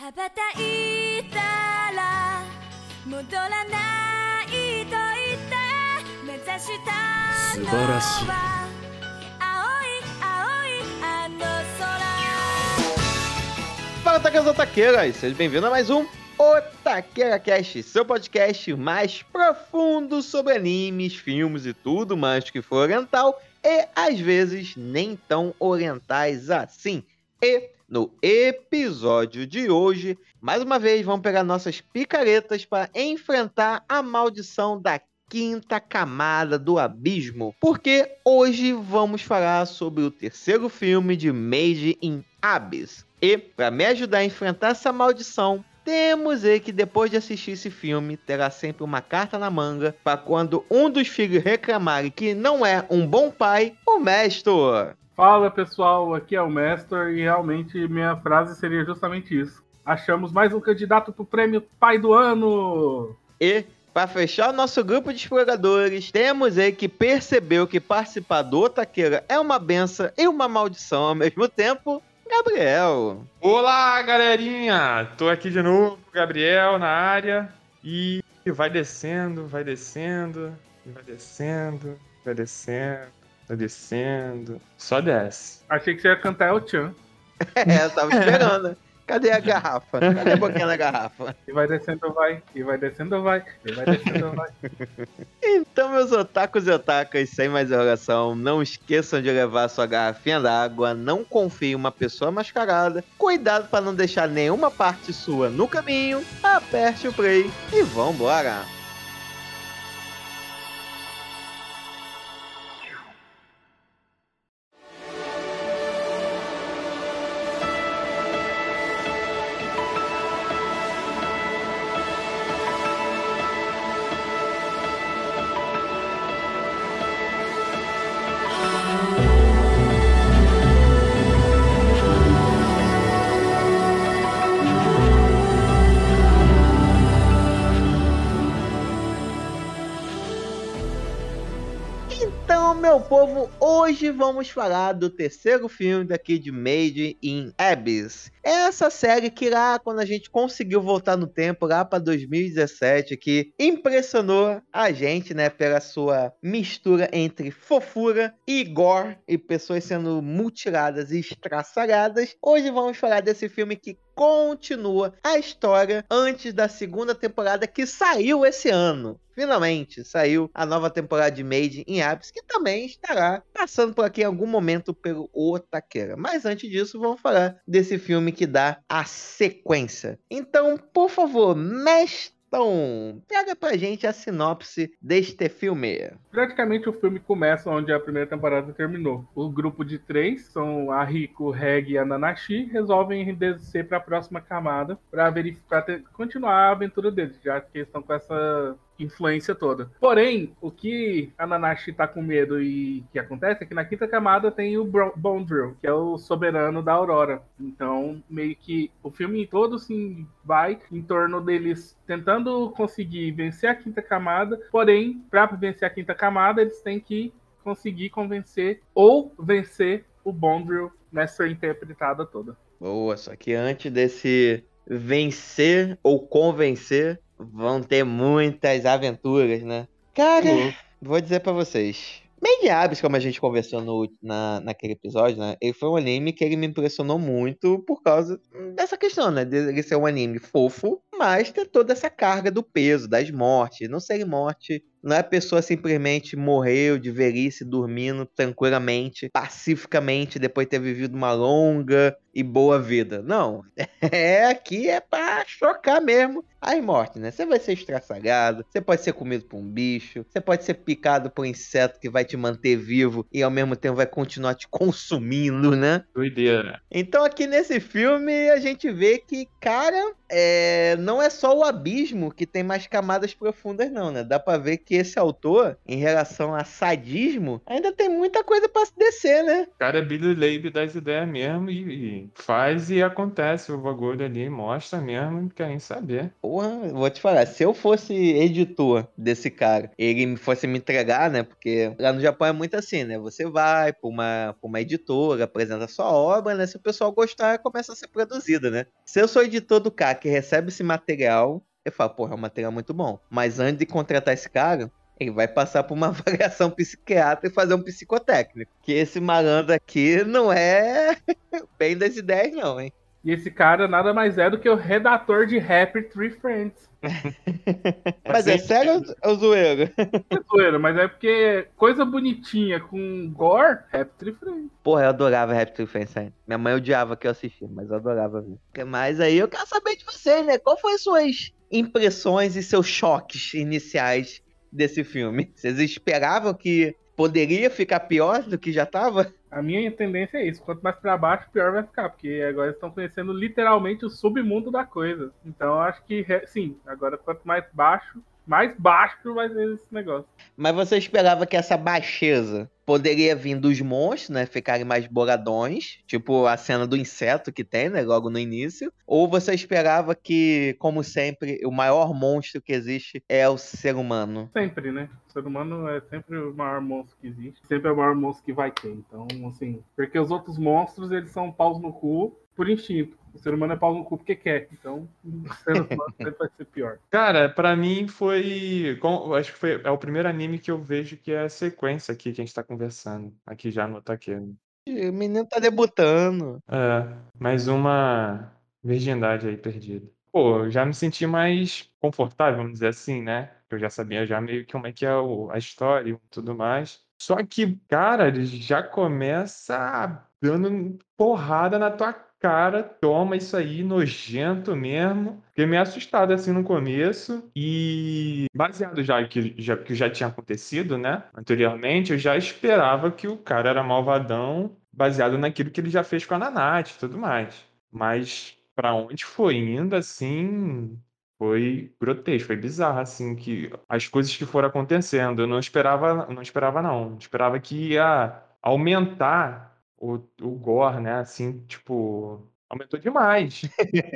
羽ばたいたら戻らないと言って目指したの素晴らしいは青い青いあの空 Fala, taqueiros otaqueiras! Sejam bem-vindos a mais um Otaqueira Cast, seu podcast mais profundo sobre animes, filmes e tudo mais que for oriental e, às vezes, nem tão orientais assim. E, no episódio de hoje, mais uma vez, vamos pegar nossas picaretas para enfrentar a maldição da quinta camada do abismo, porque hoje vamos falar sobre o terceiro filme de Made in Abyss. E, para me ajudar a enfrentar essa maldição, temos aí que depois de assistir esse filme, terá sempre uma carta na manga para quando um dos filhos reclamar que não é um bom pai, o mestre. Fala pessoal, aqui é o Mestor e realmente minha frase seria justamente isso. Achamos mais um candidato pro prêmio Pai do Ano! E para fechar o nosso grupo de exploradores, temos aí que percebeu que participar do Otaqueira é uma benção e uma maldição ao mesmo tempo, Gabriel. Olá, galerinha! Tô aqui de novo, Gabriel, na área. E vai descendo, vai descendo, vai descendo, vai descendo, vai descendo. Só desce. Achei que você ia cantar El Chan. É, eu tava esperando. Cadê a garrafa? Cadê a boquinha da garrafa? E vai descendo, vai, e vai descendo, vai, e vai descendo, vai. Então, meus otakus e otakas, sem mais enrolação, não esqueçam de levar sua garrafinha d'água, não confie em uma pessoa mascarada, cuidado para não deixar nenhuma parte sua no caminho, aperte o play e vambora! Vamos falar do terceiro filme daqui de Made in Abyss. Essa série que lá, quando a gente conseguiu voltar no tempo, lá para 2017, que impressionou a gente, né, pela sua mistura entre fofura e gore e pessoas sendo mutiladas e estraçalhadas. Hoje vamos falar desse filme que continua a história antes da segunda temporada que saiu esse ano. Finalmente saiu a nova temporada de Made in Abyss, que também estará passando por aqui em algum momento pelo Otaqueira. Mas antes disso, vamos falar desse filme que dá a sequência. Então, por favor, mestre. Pega pra gente a sinopse deste filme. Praticamente o filme começa onde a primeira temporada terminou. O grupo de três, são a Rico, Reg e a Nanashi, resolvem descer para a próxima camada para verificar, continuar a aventura deles, já que eles estão com essa influência toda. Porém, o que a Nanashi tá com medo e que acontece é que na quinta camada tem o Bondrill, que é o soberano da Aurora. Então, meio que o filme todo sim vai em torno deles tentando conseguir vencer a quinta camada, porém, para vencer a quinta camada, eles têm que conseguir convencer ou vencer o Bondrill nessa interpretada toda. Boa, só que antes desse vencer ou convencer, vão ter muitas aventuras, né? Cara, Uhum. vou dizer pra vocês. Abyss, como a gente conversou no, na, naquele episódio, né? Ele foi um anime que ele me impressionou muito por causa dessa questão, né? De ele ser um anime fofo, mas ter toda essa carga do peso, das mortes. Não ser morte, não é a pessoa simplesmente morreu de velhice, dormindo tranquilamente, pacificamente, depois de ter vivido uma longa e boa vida. Não. É aqui é pra chocar mesmo as mortes, né? Você vai ser estraçalhado, você pode ser comido por um bicho, você pode ser picado por um inseto que vai te manter vivo e ao mesmo tempo vai continuar te consumindo, né? Doideira. Então aqui nesse filme a gente vê que, cara, é, não é só o abismo que tem mais camadas profundas não, né? Dá pra ver que esse autor, em relação a sadismo, ainda tem muita coisa pra se descer, né? O cara é Billy Leib das ideias mesmo e, e faz e acontece o bagulho ali, mostra mesmo, não quer nem saber. Porra, vou te falar, se eu fosse editor desse cara, ele me fosse me entregar, né? Porque lá no Japão é muito assim, né? Você vai pra uma, pra uma editora, apresenta sua obra, né? Se o pessoal gostar, começa a ser produzida, né? Se eu sou editor do cara que recebe esse material, eu falo, porra, é um material muito bom. Mas antes de contratar esse cara, ele vai passar por uma avaliação psiquiatra e fazer um psicotécnico. Que esse malandro aqui não é bem das ideias, não, hein? E esse cara nada mais é do que o redator de Happy Tree Friends. Mas é sério ou zoeiro? É zoeiro, mas é porque coisa bonitinha com gore, Happy Tree Friends. Porra, eu adorava Happy Tree Friends, sério. Minha mãe odiava que eu assistia, mas eu adorava ver. Mas aí eu quero saber de vocês, né? Qual foi as suas impressões e seus choques iniciais desse filme? Vocês esperavam que poderia ficar pior do que já tava? A minha tendência é isso. Quanto mais pra baixo, pior vai ficar. Porque agora estão conhecendo literalmente o submundo da coisa. Então acho que, sim, agora quanto mais baixo, mais baixo vai ser esse negócio. Mas você esperava que essa baixeza poderia vir dos monstros, né? Ficarem mais boradões, tipo a cena do inseto que tem, né? Logo no início. Ou você esperava que, como sempre, o maior monstro que existe é o ser humano? Sempre, né? O ser humano é sempre o maior monstro que existe. Sempre é o maior monstro que vai ter. Então, assim. Porque os outros monstros, eles são paus no cu por instinto. O ser humano é pau no cu porque quer. Então, o ser humano sempre vai ser pior. Cara, pra mim foi. com- Acho que foi, é o primeiro anime que eu vejo que é a sequência aqui que a gente tá conversando. Aqui já no Taqueno. O menino tá debutando. É, mais uma virgindade aí perdida. Pô, já me senti mais confortável, vamos dizer assim, né? Eu já sabia já meio que como é que é o- a história e tudo mais. Só que, cara, ele já começa dando porrada na tua cara, toma isso aí, nojento mesmo. Fiquei meio assustado assim no começo. E baseado já que já, que já tinha acontecido, né? Anteriormente, eu já esperava que o cara era malvadão, baseado naquilo que ele já fez com a Nanate e tudo mais. Mas pra onde foi indo, assim, foi grotesco, foi bizarro, assim, que as coisas que foram acontecendo. Eu não esperava, não esperava, não. Esperava que ia aumentar o, o gore, né? Assim, tipo, aumentou demais.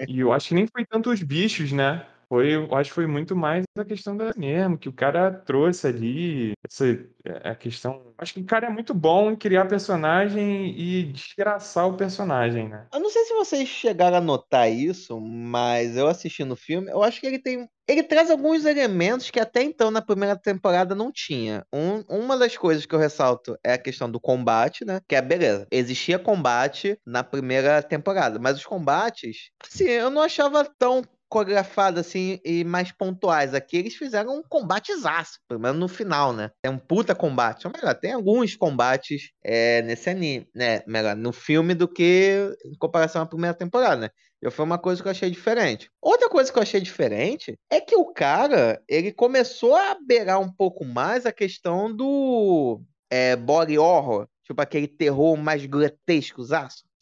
E eu acho que nem foi tanto os bichos, né? Foi, eu acho que foi muito mais a questão da mesmo, que o cara trouxe ali, essa é, a questão. Acho que o cara é muito bom em criar personagem e desgraçar o personagem, né? Eu não sei se vocês chegaram a notar isso, mas eu assistindo o filme, eu acho que ele tem. Ele traz alguns elementos que até então na primeira temporada não tinha. Um- uma das coisas que eu ressalto é a questão do combate, né? Que é beleza. Existia combate na primeira temporada, mas os combates, assim, eu não achava tão coreografado assim e mais pontuais. Aqui eles fizeram um combatezaço, pelo menos no final, né? É um puta combate. Ou melhor, tem alguns combates é, nesse anime, né? Melhor, no filme do que em comparação à primeira temporada, né? Já foi uma coisa que eu achei diferente. Outra coisa que eu achei diferente é que o cara, ele começou a beirar um pouco mais a questão do é, body horror, tipo aquele terror mais grotesco,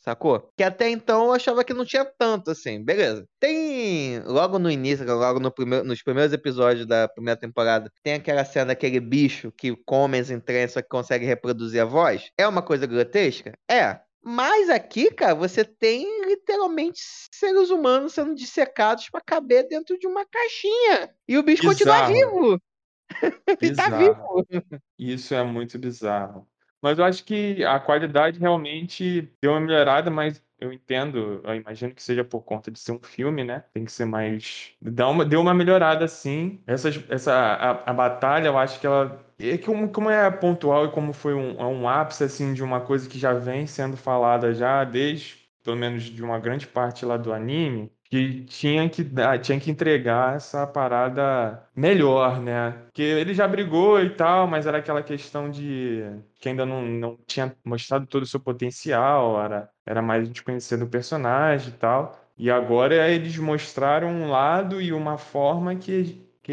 sacou? Que até então eu achava que não tinha tanto assim, beleza. Tem logo no início, logo no primeiro, nos primeiros episódios da primeira temporada, tem aquela cena daquele bicho que come as entranhas só que consegue reproduzir a voz. É uma coisa grotesca? É. Mas aqui, cara, você tem literalmente seres humanos sendo dissecados pra caber dentro de uma caixinha. E o bicho continua Bizarro. vivo. Ele tá Bizarro. vivo. Isso é muito bizarro. Mas eu acho que a qualidade realmente deu uma melhorada, mas eu entendo, eu imagino que seja por conta de ser um filme, né? Tem que ser mais. Dá uma, deu uma melhorada, sim. Essas, essa, a, a batalha, eu acho que ela. É como, como é pontual e como foi um, é um ápice, assim, de uma coisa que já vem sendo falada já desde, pelo menos, de uma grande parte lá do anime, que tinha que dar, tinha que entregar essa parada melhor, né? Porque ele já brigou e tal, mas era aquela questão de que ainda não, não tinha mostrado todo o seu potencial, era, era mais conhecendo o personagem e tal. E agora eles mostraram um lado e uma forma que, que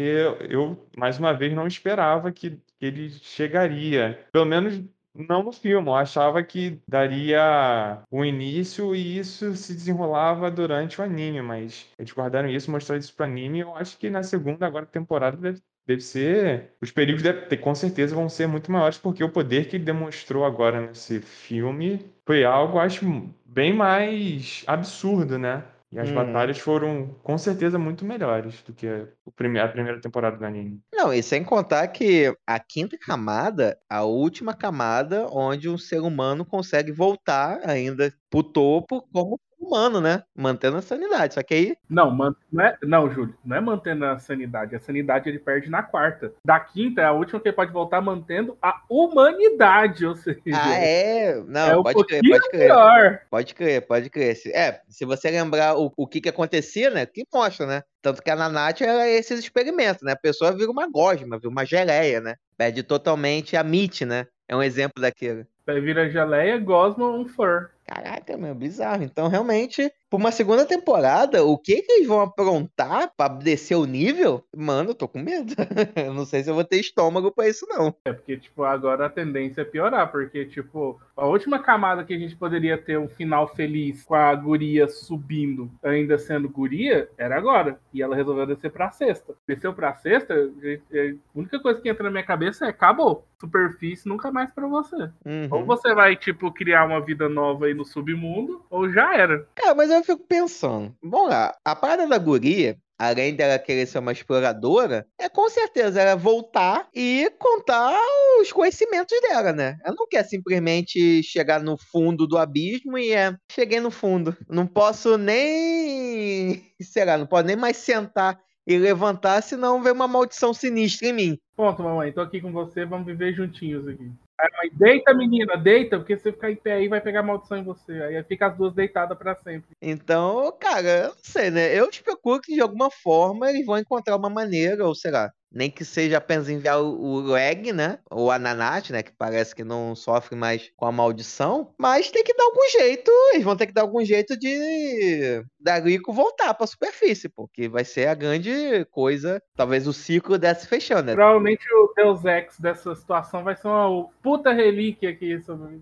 eu, mais uma vez, não esperava que, que ele chegaria. Pelo menos não no filme, eu achava que daria o início e isso se desenrolava durante o anime, mas eles guardaram isso, mostraram isso pro anime, eu acho que na segunda agora temporada deve, deve ser. Os perigos deve ter, com certeza vão ser muito maiores, porque o poder que ele demonstrou agora nesse filme foi algo, acho, bem mais absurdo, né? E as Hum. batalhas foram, com certeza, muito melhores do que a primeira temporada do anime. Não, e sem contar que a quinta camada, a última camada onde um ser humano consegue voltar ainda pro topo como humano, né? Mantendo a sanidade. Só que aí, Não, man- não, é, não, Júlio, não é mantendo a sanidade. A sanidade ele perde na quarta. Da quinta é a última que ele pode voltar mantendo a humanidade, ou seja, ah, é. é Não, um pode crer, pouquinho pode crer. pior. Pode crer, pode crer. É, se você lembrar o, o que que acontecia, né? Que mostra, né? Tanto que a Nanate era esses experimentos, né? A pessoa vira uma gosma, vira uma geleia, né? Perde totalmente a MIT, né? É um exemplo daquilo. Aí vira geleia, gosma, um fur. Caraca, meu, bizarro. Então, realmente, por uma segunda temporada, o que que eles vão aprontar pra descer o nível? Mano, eu tô com medo. Eu não sei se eu vou ter estômago pra isso, não. É porque, tipo, agora a tendência é piorar, porque, tipo, a última camada que a gente poderia ter um final feliz com a guria subindo, ainda sendo guria, era agora. E ela resolveu descer pra sexta. Desceu pra sexta, a única coisa que entra na minha cabeça é acabou. Superfície nunca mais pra você. Uhum. Ou você vai, tipo, criar uma vida nova aí no submundo, ou já era. Cara, mas eu fico pensando. Vamos lá, a parada da guria, além dela querer ser uma exploradora, é com certeza ela voltar e contar os conhecimentos dela, né? Ela não quer simplesmente chegar no fundo do abismo e é, cheguei no fundo. Não posso nem, sei lá, não posso nem mais sentar e levantar, senão vem uma maldição sinistra em mim. Ponto, mamãe. Tô aqui com você, vamos viver juntinhos aqui. Aí, mãe, deita, menina, deita, porque se você ficar em pé aí, vai pegar maldição em você. Aí fica as duas deitadas pra sempre. Então, cara, eu não sei, né? Eu especula que de alguma forma eles vão encontrar uma maneira, ou sei lá, nem que seja apenas enviar o, o Leg, né? Ou a Nanate, né? Que parece que não sofre mais com a maldição. Mas tem que dar algum jeito, eles vão ter que dar algum jeito de da Rico voltar pra superfície, porque vai ser a grande coisa. Talvez o ciclo desse fechando, né? Provavelmente o Deus Ex dessa situação vai ser uma puta relíquia aqui sobre.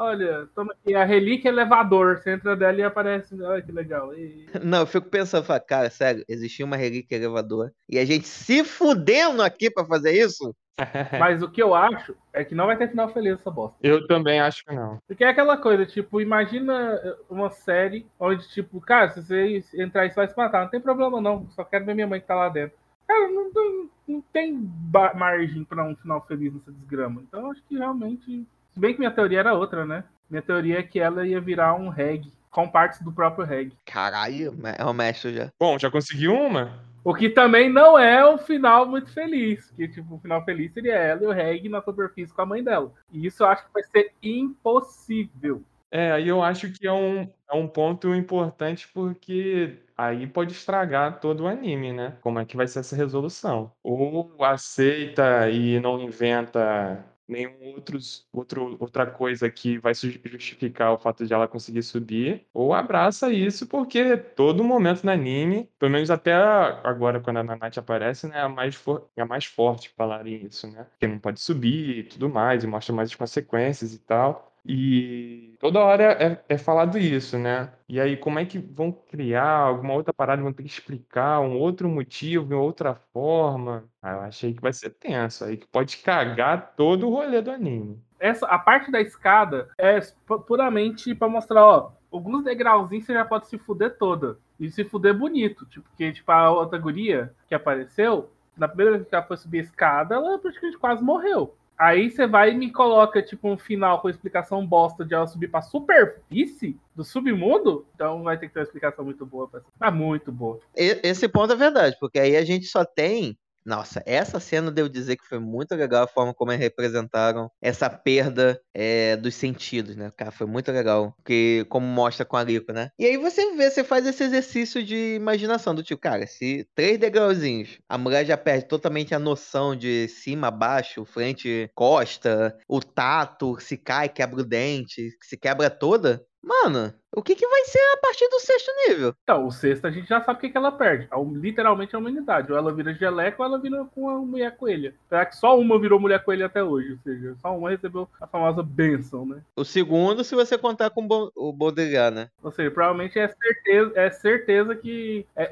Olha, toma aqui, a relíquia elevador. Você entra dela e aparece. Olha que legal. E- Não, eu fico pensando, falo, cara, sério, existia uma relíquia elevadora e a gente se fudendo aqui pra fazer isso? Mas o que eu acho é que não vai ter final feliz essa bosta. Eu também acho que não. Porque é aquela coisa, tipo, imagina uma série onde, tipo, cara, se você entrar e você vai se matar, não tem problema não, só quero ver minha mãe que tá lá dentro. Cara, não tem, não tem margem pra um final feliz nessa desgrama. Então eu acho que realmente. Se bem que minha teoria era outra, né? Minha teoria é que ela ia virar um reggae, com partes do próprio reggae. Caralho, é o mestre já. Bom, já consegui uma? O que também não é um final muito feliz. Que, tipo, o final feliz seria ela e o reggae na superfície com a mãe dela. E isso eu acho que vai ser impossível. É, aí eu acho que é um, é um ponto importante porque aí pode estragar todo o anime, né? Como é que vai ser essa resolução? Ou aceita e não inventa nenhum outros, outro, outra coisa que vai justificar o fato de ela conseguir subir, ou abraça isso porque todo momento no anime, pelo menos até agora quando a Nanate aparece, né, é a mais, é a mais forte falarem isso, né? Que não pode subir e tudo mais, e mostra mais as consequências e tal. E toda hora é, é falado isso, né? E aí, como é que vão criar alguma outra parada? Vão ter que explicar um outro motivo, de outra forma? Ah, eu achei que vai ser tenso aí, que pode cagar todo o rolê do anime. Essa, a parte da escada é pu- puramente pra mostrar, ó, alguns degrauzinhos você já pode se fuder toda. E se fuder bonito. Tipo, porque, tipo, a outra guria que apareceu, na primeira vez que ela foi subir a escada, ela praticamente quase morreu. Aí você vai e me coloca, tipo, um final com explicação bosta de ela subir pra superfície do submundo. Então vai ter que ter uma explicação muito boa. Pra... Tá muito boa. Esse ponto é verdade, porque aí a gente só tem. Nossa, essa cena devo dizer que foi muito legal a forma como eles representaram essa perda é, dos sentidos, né? Cara, foi muito legal. Porque, como mostra com a Rico, né? E aí você vê, você faz esse exercício de imaginação do tipo, cara, se três degrauzinhos, a mulher já perde totalmente a noção de cima, baixo, frente, costa, o tato, se cai, quebra o dente, se quebra toda. Mano, o que, que vai ser a partir do sexto nível? Então, o sexto a gente já sabe o que, que ela perde. A- Literalmente a humanidade. Ou ela vira geleca ou ela vira com a mulher coelha. Será que só uma virou mulher coelha até hoje? Ou seja, só uma recebeu a famosa benção, né? O segundo, se você contar com o Bo- o Baudrillard, né? Ou seja, provavelmente é certeza, é certeza que é,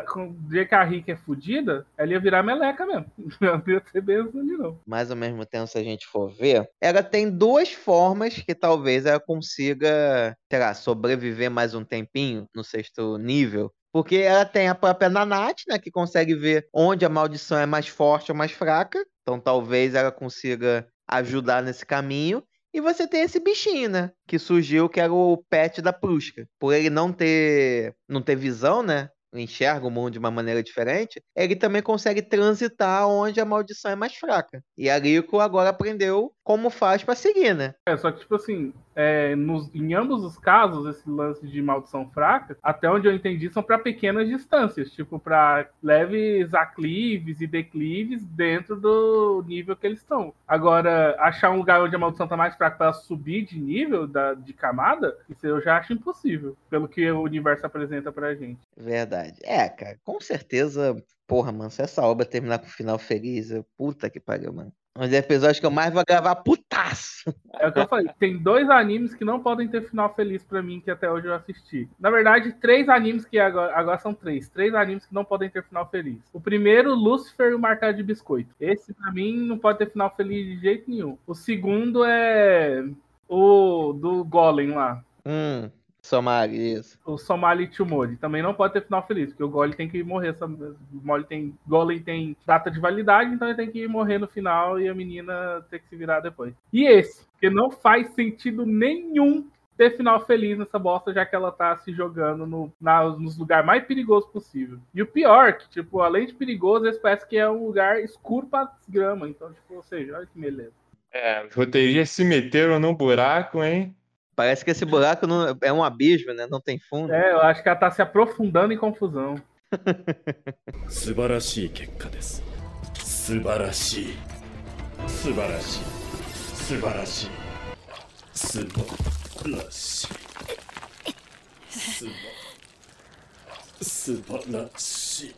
é, dia que a Rick é fodida, ela ia virar meleca mesmo. Não ia ser benção ali, não. Mas ao mesmo tempo, se a gente for ver, ela tem duas formas que talvez ela consiga, sei lá, sobreviver mais um tempinho no sexto nível. Porque ela tem a própria Nanate, né? Que consegue ver onde a maldição é mais forte ou mais fraca. Então talvez ela consiga ajudar nesse caminho. E você tem esse bichinho, né? Que surgiu, que era o pet da Prusca. Por ele não ter, não ter visão, né? Enxerga o mundo de uma maneira diferente, ele também consegue transitar onde a maldição é mais fraca. E a Rico agora aprendeu como faz pra seguir, né? É, só que, tipo assim, é, nos- em ambos os casos, esse lance de maldição fraca, até onde eu entendi, são para pequenas distâncias, tipo, para leves aclives e declives dentro do nível que eles estão. Agora, achar um lugar onde a maldição tá mais fraca para subir de nível, da, de camada, isso eu já acho impossível, pelo que o universo apresenta pra gente. Verdade. É, cara, com certeza. Porra, mano, se essa obra terminar com um final feliz, eu... puta que pariu, mano. Um dos episódios que eu mais vou gravar putaço. É o que eu falei. Tem dois animes que não podem ter final feliz pra mim, que até hoje eu assisti. Na verdade, três animes que agora, agora são três. Três animes que não podem ter final feliz. O primeiro, Lucifer e o Martelo de Biscoito. Esse, pra mim, não pode ter final feliz de jeito nenhum. O segundo é o do Golem lá. Hum, Somari, isso. O Somali Tumori. Também não pode ter final feliz, porque o Golem tem que morrer. O Golem tem, Golem tem data de validade, então ele tem que morrer no final e a menina ter que se virar depois. E esse, que não faz sentido nenhum ter final feliz nessa bosta, já que ela tá se jogando no, na- nos lugares mais perigosos possível. E o pior, que, tipo, além de perigoso, esse parece que é um lugar escuro pra grama. Então, tipo, ou seja, olha que beleza. É, os roteiristas se meteram no buraco, hein? Parece que esse buraco não, é um abismo, né? Não tem fundo. É, eu acho que ela tá se aprofundando em confusão. Subarashi, Subarashi. Subarashi. Subarashi. Subarashi. Subarashi.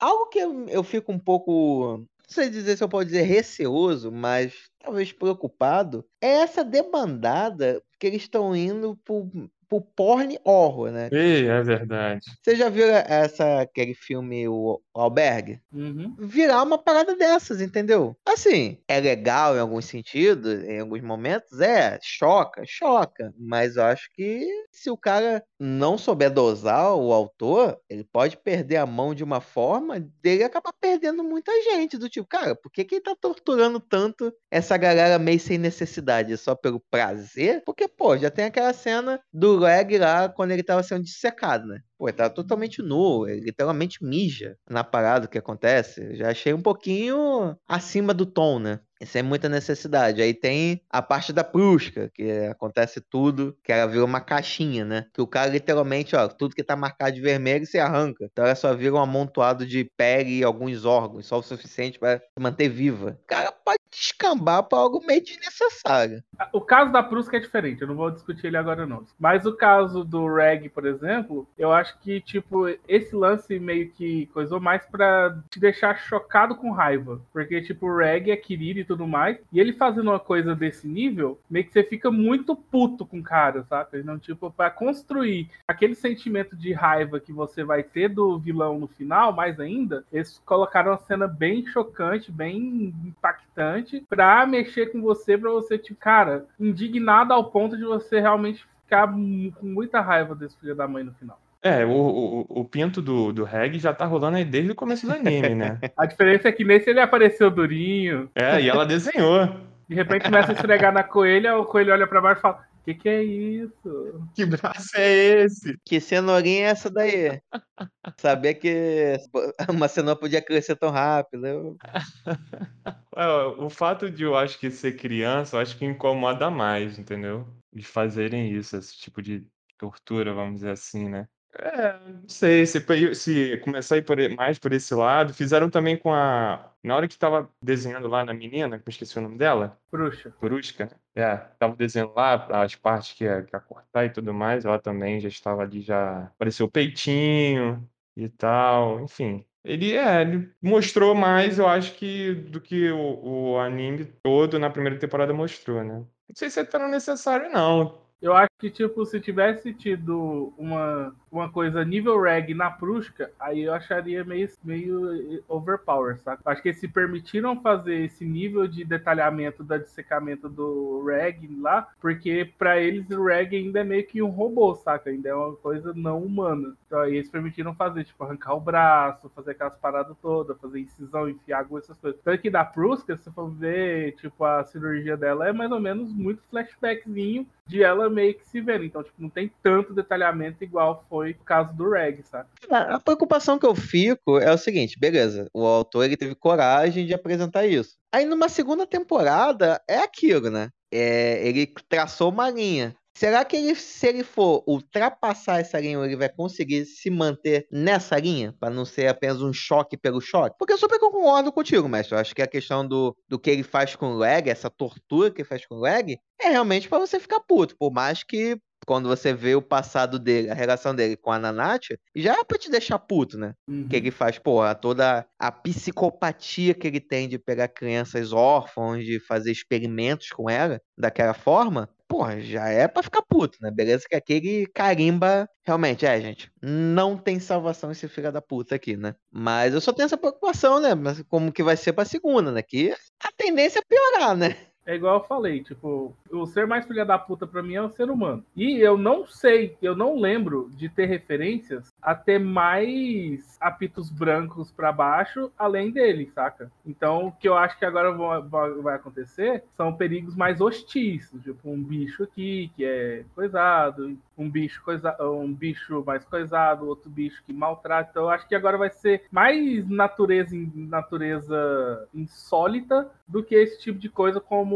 Algo que eu fico um pouco sei dizer se eu posso dizer receoso, mas talvez preocupado, é essa debandada que eles estão indo pro, pro porn horror, né? Ei, é verdade. Você já viu essa, aquele filme, o Albergue? Uhum. Virar uma parada dessas, entendeu? Assim, é legal em alguns sentidos, em alguns momentos, é, choca, choca, mas eu acho que se o cara não souber dosar o autor, ele pode perder a mão de uma forma dele acabar perdendo muita gente, do tipo, cara, por que que ele tá torturando tanto essa galera meio sem necessidade, só pelo prazer? Porque, pô, já tem aquela cena do Leg lá, quando ele tava sendo dissecado, né? Pô, ele tava totalmente nu, ele literalmente mija na parada que acontece. Já achei um pouquinho acima do tom, né? É muita necessidade. Aí tem a parte da Prusca, que acontece tudo, que ela vira uma caixinha, né? Que o cara literalmente, ó, tudo que tá marcado de vermelho se arranca. Então ela só vira um amontoado de pele e alguns órgãos, só o suficiente para se manter viva. O cara pode descambar pra algo meio desnecessário. O caso da Prusca é diferente, eu não vou discutir ele agora não. Mas o caso do Reg, por exemplo, eu acho que, tipo, esse lance meio que coisou mais pra te deixar chocado com raiva. Porque, tipo, o Reg é querido tudo mais, e ele fazendo uma coisa desse nível, meio que você fica muito puto com o cara, saca? Então, tipo, pra construir aquele sentimento de raiva que você vai ter do vilão no final, mais ainda, eles colocaram uma cena bem chocante, bem impactante, pra mexer com você, pra você, tipo, cara, indignado ao ponto de você realmente ficar com muita raiva desse filho da mãe no final. É, o, o, o pinto do, do Reg já tá rolando aí desde o começo do anime, né? A diferença é que nesse ele apareceu durinho, É, e ela desenhou. de repente começa a esfregar na coelha, o coelho olha pra baixo e fala: O que, que é isso? Que braço é esse? Que cenourinha é essa daí? Saber que uma cenoura podia crescer tão rápido. Eu... É, o fato de eu acho que ser criança, eu acho que incomoda mais, entendeu? De fazerem isso, esse tipo de tortura, vamos dizer assim, né? É, não sei, se, se começar a ir por, mais por esse lado. Fizeram também com a. Na hora que tava desenhando lá na menina, que eu esqueci o nome dela. Bruxa. Brusca, né? É, tava desenhando lá as partes que ia, que ia cortar e tudo mais. Ela também já estava ali, já apareceu o peitinho e tal. Enfim, ele é, ele mostrou mais, eu acho que do que o, o anime todo na primeira temporada mostrou, né? Não sei se é tão necessário, não. Eu acho que, tipo, se tivesse tido uma, uma coisa nível reg na Prusca, aí eu acharia meio, meio overpower, sabe? Acho que se permitiram fazer esse nível de detalhamento da dissecamento do reg lá, porque para eles o reg ainda é meio que um robô, saca? Ainda é uma coisa não humana. Então aí eles permitiram fazer, tipo, arrancar o braço, fazer aquelas paradas todas, fazer incisão, enfiar água, essas coisas. Tanto que da Prusca, se for ver, tipo, a cirurgia dela é mais ou menos muito flashbackzinho de ela meio que se vendo. Então, tipo, não tem tanto detalhamento igual foi o caso do Reg, sabe? A preocupação que eu fico é o seguinte, beleza, o autor ele teve coragem de apresentar isso. Aí numa segunda temporada é aquilo, né? É, ele traçou uma linha. Será que ele, se ele for ultrapassar essa linha, ele vai conseguir se manter nessa linha? para não ser apenas um choque pelo choque? Porque eu super concordo contigo, mestre. Eu acho que a questão do, do que ele faz com o leg, essa tortura que ele faz com o leg, é realmente para você ficar puto. Por mais que quando você vê o passado dele, a relação dele com a Nanate, já é pra te deixar puto, né? Uhum. Que ele faz, porra, toda a psicopatia que ele tem de pegar crianças órfãos, de fazer experimentos com ela daquela forma, porra, já é pra ficar puto, né? Beleza que aquele carimba, realmente, é, gente, não tem salvação esse filho da puta aqui, né? Mas eu só tenho essa preocupação, né? Mas como que vai ser pra segunda, né? Que a tendência é piorar, né? É igual eu falei, tipo, o ser mais filha da puta pra mim é o ser humano. E eu não sei, eu não lembro de ter referências a ter mais apitos brancos para baixo além dele, saca? Então, o que eu acho que agora vai acontecer são perigos mais hostis, tipo um bicho aqui que é coisado, um bicho coisa, um bicho mais coisado, outro bicho que maltrata. Então, eu acho que agora vai ser mais natureza natureza insólita do que esse tipo de coisa como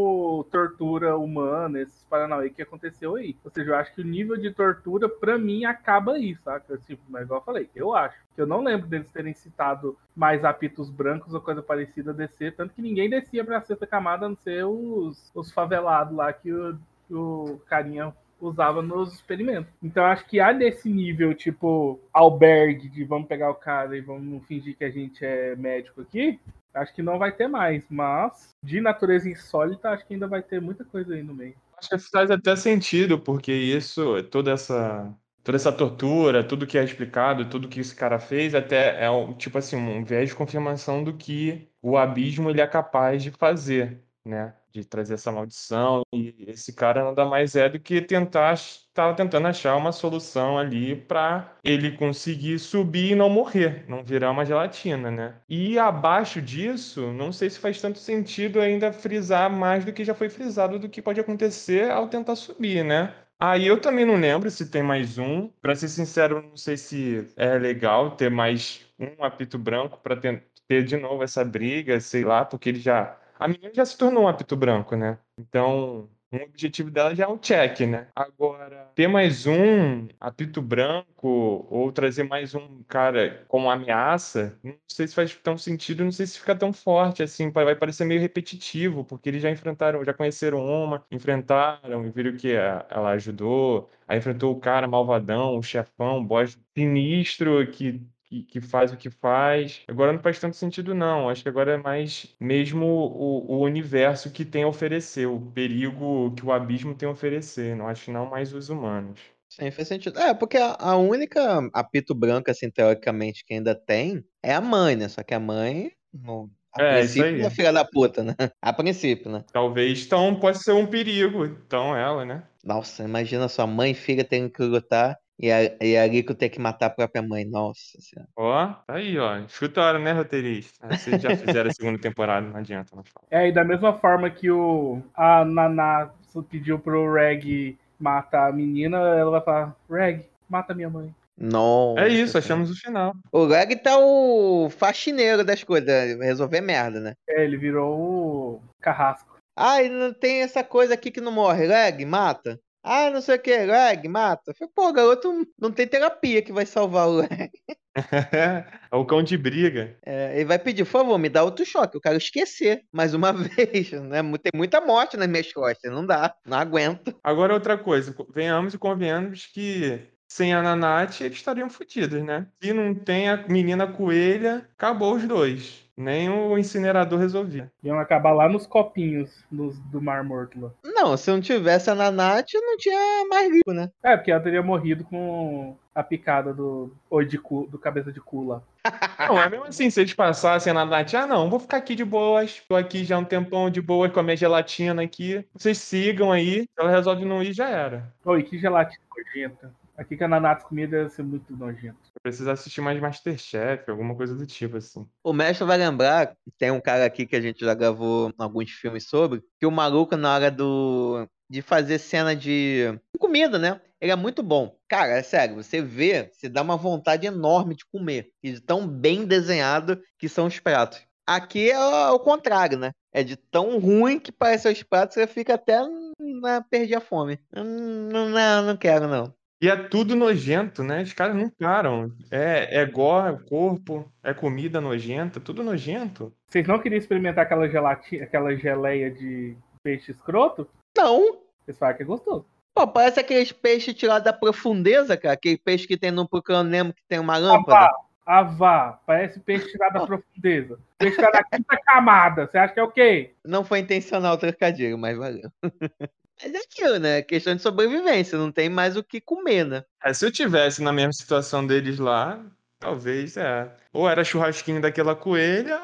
tortura humana, esses paranauê que aconteceu aí. Ou seja, eu acho que o nível de tortura, pra mim, acaba aí, saca? Tipo, mas igual eu falei, eu acho. Que eu não lembro deles terem citado mais apitos brancos ou coisa parecida descer, tanto que ninguém descia pra sexta camada, a não ser os, os favelados lá que o, o carinha usava nos experimentos. Então acho que há desse nível, tipo, albergue, de vamos pegar o cara e vamos fingir que a gente é médico aqui, acho que não vai ter mais. Mas de natureza insólita, acho que ainda vai ter muita coisa aí no meio. Acho que faz até sentido, porque isso, toda essa toda essa tortura, tudo que é explicado, tudo que esse cara fez, até é um, tipo assim, um viés de confirmação do que o abismo ele é capaz de fazer, né? De trazer essa maldição. E esse cara nada mais é do que tentar, estava tentando achar uma solução ali para ele conseguir subir e não morrer, não virar uma gelatina, né? E abaixo disso, não sei se faz tanto sentido ainda frisar mais do que já foi frisado do que pode acontecer ao tentar subir, né? Aí eu também não lembro se tem mais um. Pra ser sincero, não sei se é legal ter mais um apito branco pra ter, ter de novo essa briga, sei lá, porque ele já. A menina já se tornou um apito branco, né? Então, um objetivo dela já é um check, né? Agora, ter mais um apito branco ou trazer mais um cara como ameaça, não sei se faz tão sentido, não sei se fica tão forte assim, vai parecer meio repetitivo, porque eles já enfrentaram, já conheceram uma, enfrentaram e viram que ela ajudou, aí enfrentou o cara malvadão, o chefão, o boss sinistro que que, que faz o que faz. Agora não faz tanto sentido, não. Acho que agora é mais mesmo o, o universo que tem a oferecer, o perigo que o abismo tem a oferecer. Não acho que não mais os humanos. Sim, faz sentido. É, porque a, a única apito branco, assim, teoricamente, que ainda tem é a mãe, né? Só que a mãe, no, a É, isso princípio, aí. é filha da puta, né? A princípio, né? Talvez, então, pode ser um perigo. Então, ela, né? Nossa, imagina sua mãe e filha tendo que lutar e a, e a Rico ter que matar a própria mãe. Nossa senhora. Ó, tá aí, ó. Escuta a hora, né, roteirista? Vocês já fizeram a segunda temporada, não adianta, não fala. É, e da mesma forma que o, a Naná pediu pro Reg matar a menina, ela vai falar: Reg, mata minha mãe. Nossa. É isso, achamos o final. O Greg tá o faxineiro das coisas, resolver merda, né? É, ele virou o carrasco. Ah, e não tem essa coisa aqui que não morre. Greg, mata. Ah, não sei o que, Leg, mata. Eu falei, pô, garoto não tem terapia que vai salvar o Leg. é o cão de briga. É, ele vai pedir, por favor, me dá outro choque. Eu quero esquecer mais uma vez. Né? Tem muita morte nas minhas costas. Não dá. Não aguento. Agora, outra coisa. Venhamos e convenhamos que sem a Nanate, eles estariam fodidos, né? Se não tem a menina coelha, acabou os dois. Nem o incinerador resolvia. Iam acabar lá nos copinhos dos- do Mar Morto lá. Não, se não tivesse a Nanate, não tinha mais rico, né? É, porque ela teria morrido com a picada do oi de cu, do cabeça de cu lá. Não, é mesmo assim, se eles passassem a Nanate, ah, não, vou ficar aqui de boas, tô aqui já um tempão de boas com a minha gelatina aqui. Vocês sigam aí, se ela resolve não ir, já era. Oi, que gelatina nojenta. Aqui que a Nanatos comida deve ser muito nojento. Eu preciso assistir mais Masterchef, alguma coisa do tipo, assim. O mestre vai lembrar, tem um cara aqui que a gente já gravou alguns filmes sobre, que o maluco, na hora do de fazer cena de comida, né? Ele é muito bom. Cara, é sério, você vê, você dá uma vontade enorme de comer. E de tão bem desenhado que são os pratos. Aqui é o contrário, né? É de tão ruim que parecem os pratos, você fica até na perder a fome. Hum, Não, não, não quero, não. E é tudo nojento, né? Os caras não param. É, é gore, é corpo, é comida nojenta, tudo nojento. Vocês não queriam experimentar aquela gelatina, aquela geleia de peixe escroto? Não, Vocês falam que é gostoso. Pô, parece aqueles peixes tirados da profundeza, cara. Aquele peixe que tem no Procurando Nemo que tem uma lâmpada. vá, ah, vá. Parece peixe tirado da profundeza. Peixe tirado da quinta camada. Você acha que é o quê? Não foi intencional o trocadilho, mas valeu. Mas é aquilo, né? Questão de sobrevivência, não tem mais o que comer, né? É, se eu tivesse na mesma situação deles lá, talvez é. Ou era churrasquinho daquela coelha,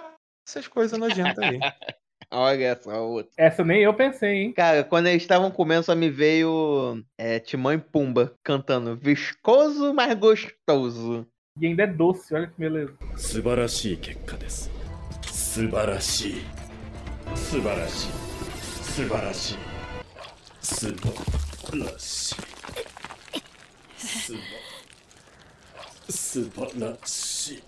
essas coisas não adianta aí. Olha essa, outra. Essa nem eu pensei, hein? Cara, quando eles estavam comendo, só me veio é, Timão e Pumba cantando viscoso, mas gostoso. E ainda é doce, olha que beleza. Subarashi, Kekka isso? Subarashi. Subarashi. Subarashi. す素晴らしい素晴らしい素晴らしい素晴らしい素晴素晴らしい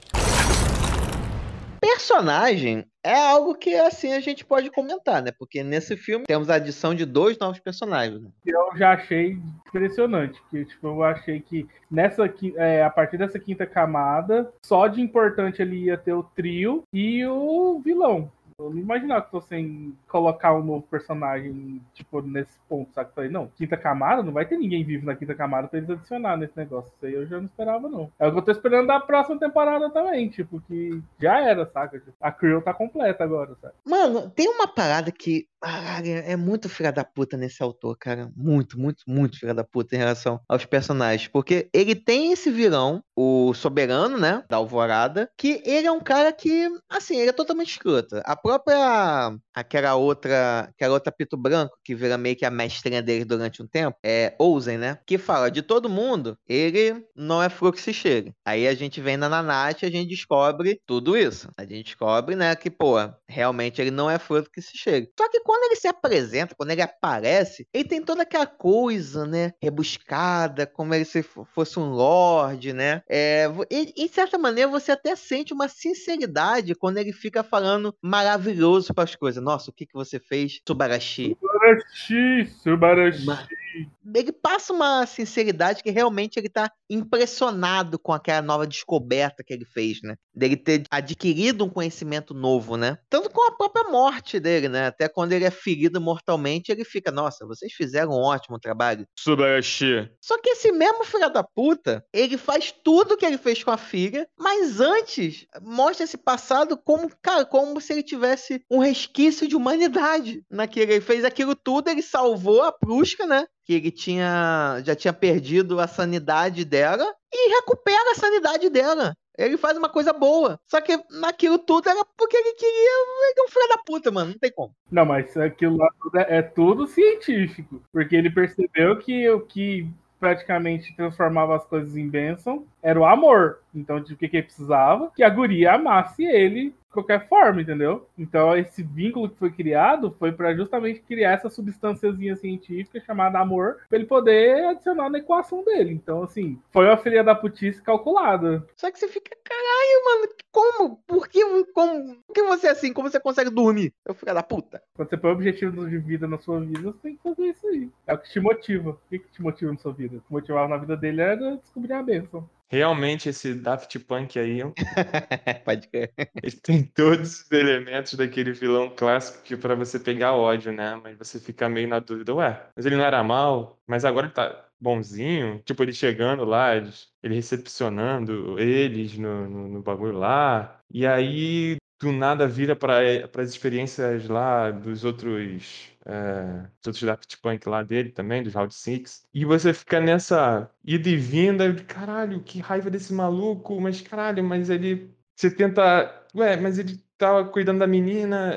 Personagem é algo que, assim, a gente pode comentar, né? Porque nesse filme temos a adição de dois novos personagens. Né? Eu já achei impressionante. Que, tipo, eu achei que nessa, qui- é, a partir dessa quinta camada, só de importante ali ia ter o trio e o vilão. Eu não imaginava que fossem colocar um novo personagem, tipo, nesse ponto, sabe? Falei, não, quinta camada, não vai ter ninguém vivo na quinta camada pra eles adicionar nesse negócio. Isso aí eu já não esperava, não. É o que eu tô esperando da próxima temporada também, tipo, que já era, saca? A Creel tá completa agora, sabe? Mano, tem uma parada que caralho, é muito filha da puta nesse autor, cara. Muito, muito, muito filha da puta em relação aos personagens. Porque ele tem esse vilão, o soberano, né? Da Alvorada, que ele é um cara que, assim, ele é totalmente escroto. A própria. Aquela outra. Aquela outra Pito Branco, que vira meio que a mestrinha dele durante um tempo, é Ousen, né? Que fala de todo mundo, ele não é flor que se chegue. Aí a gente vem na Nanate e a gente descobre tudo isso. A gente descobre, né, que, pô, realmente ele não é flor que se chegue. Só que quando ele se apresenta, quando ele aparece, ele tem toda aquela coisa, né, rebuscada, como ele se fo- fosse um lorde, né? É, e, em certa maneira, você até sente uma sinceridade quando ele fica falando maravilhoso para as coisas. Nossa, o que, que você fez, Subarashi? Subarashi, Subarashi. Ma- ele passa uma sinceridade que realmente ele tá impressionado com aquela nova descoberta que ele fez, né? Dele ter adquirido um conhecimento novo, né? Tanto com a própria morte dele, né? Até quando ele é ferido mortalmente, ele fica, nossa, vocês fizeram um ótimo trabalho. Subayashi. Só que esse mesmo filho da puta, ele faz tudo que ele fez com a filha, mas antes mostra esse passado como, cara, como se ele tivesse um resquício de humanidade naquele. Ele fez aquilo tudo, ele salvou a Prusca, né? Que ele tinha, já tinha perdido a sanidade dela e recupera a sanidade dela. Ele faz uma coisa boa. Só que naquilo tudo era porque ele queria. Ele é um filho da puta, mano. Não tem como. Não, mas aquilo lá tudo é, é tudo científico. Porque ele percebeu que o que praticamente transformava as coisas em bênção era o amor. Então, de que, que ele precisava? Que a guria amasse ele qualquer forma, entendeu? Então esse vínculo que foi criado foi para justamente criar essa substânciazinha científica chamada amor, para ele poder adicionar na equação dele. Então assim, foi uma filha da putice calculada. Só que você fica, caralho, mano, como? Por que, como, por que você é assim? Como você consegue dormir? Eu fico da puta. Quando você põe objetivo de vida na sua vida, você tem que fazer isso aí. É o que te motiva. O que, que te motiva na sua vida? O que motivava na vida dele era descobrir a bênção. Realmente, esse Daft Punk aí, Pode crer. ele tem todos os elementos daquele vilão clássico que para você pegar ódio, né? Mas você fica meio na dúvida, ué, mas ele não era mal, mas agora ele tá bonzinho, tipo, ele chegando lá, ele recepcionando eles no, no, no bagulho lá, e aí do nada vira para as experiências lá dos outros é, dos outros Daft Punk lá dele também, dos Round Six. E você fica nessa ida e vinda, caralho, que raiva desse maluco, mas caralho, mas ele. Você tenta. Ué, mas ele tava cuidando da menina.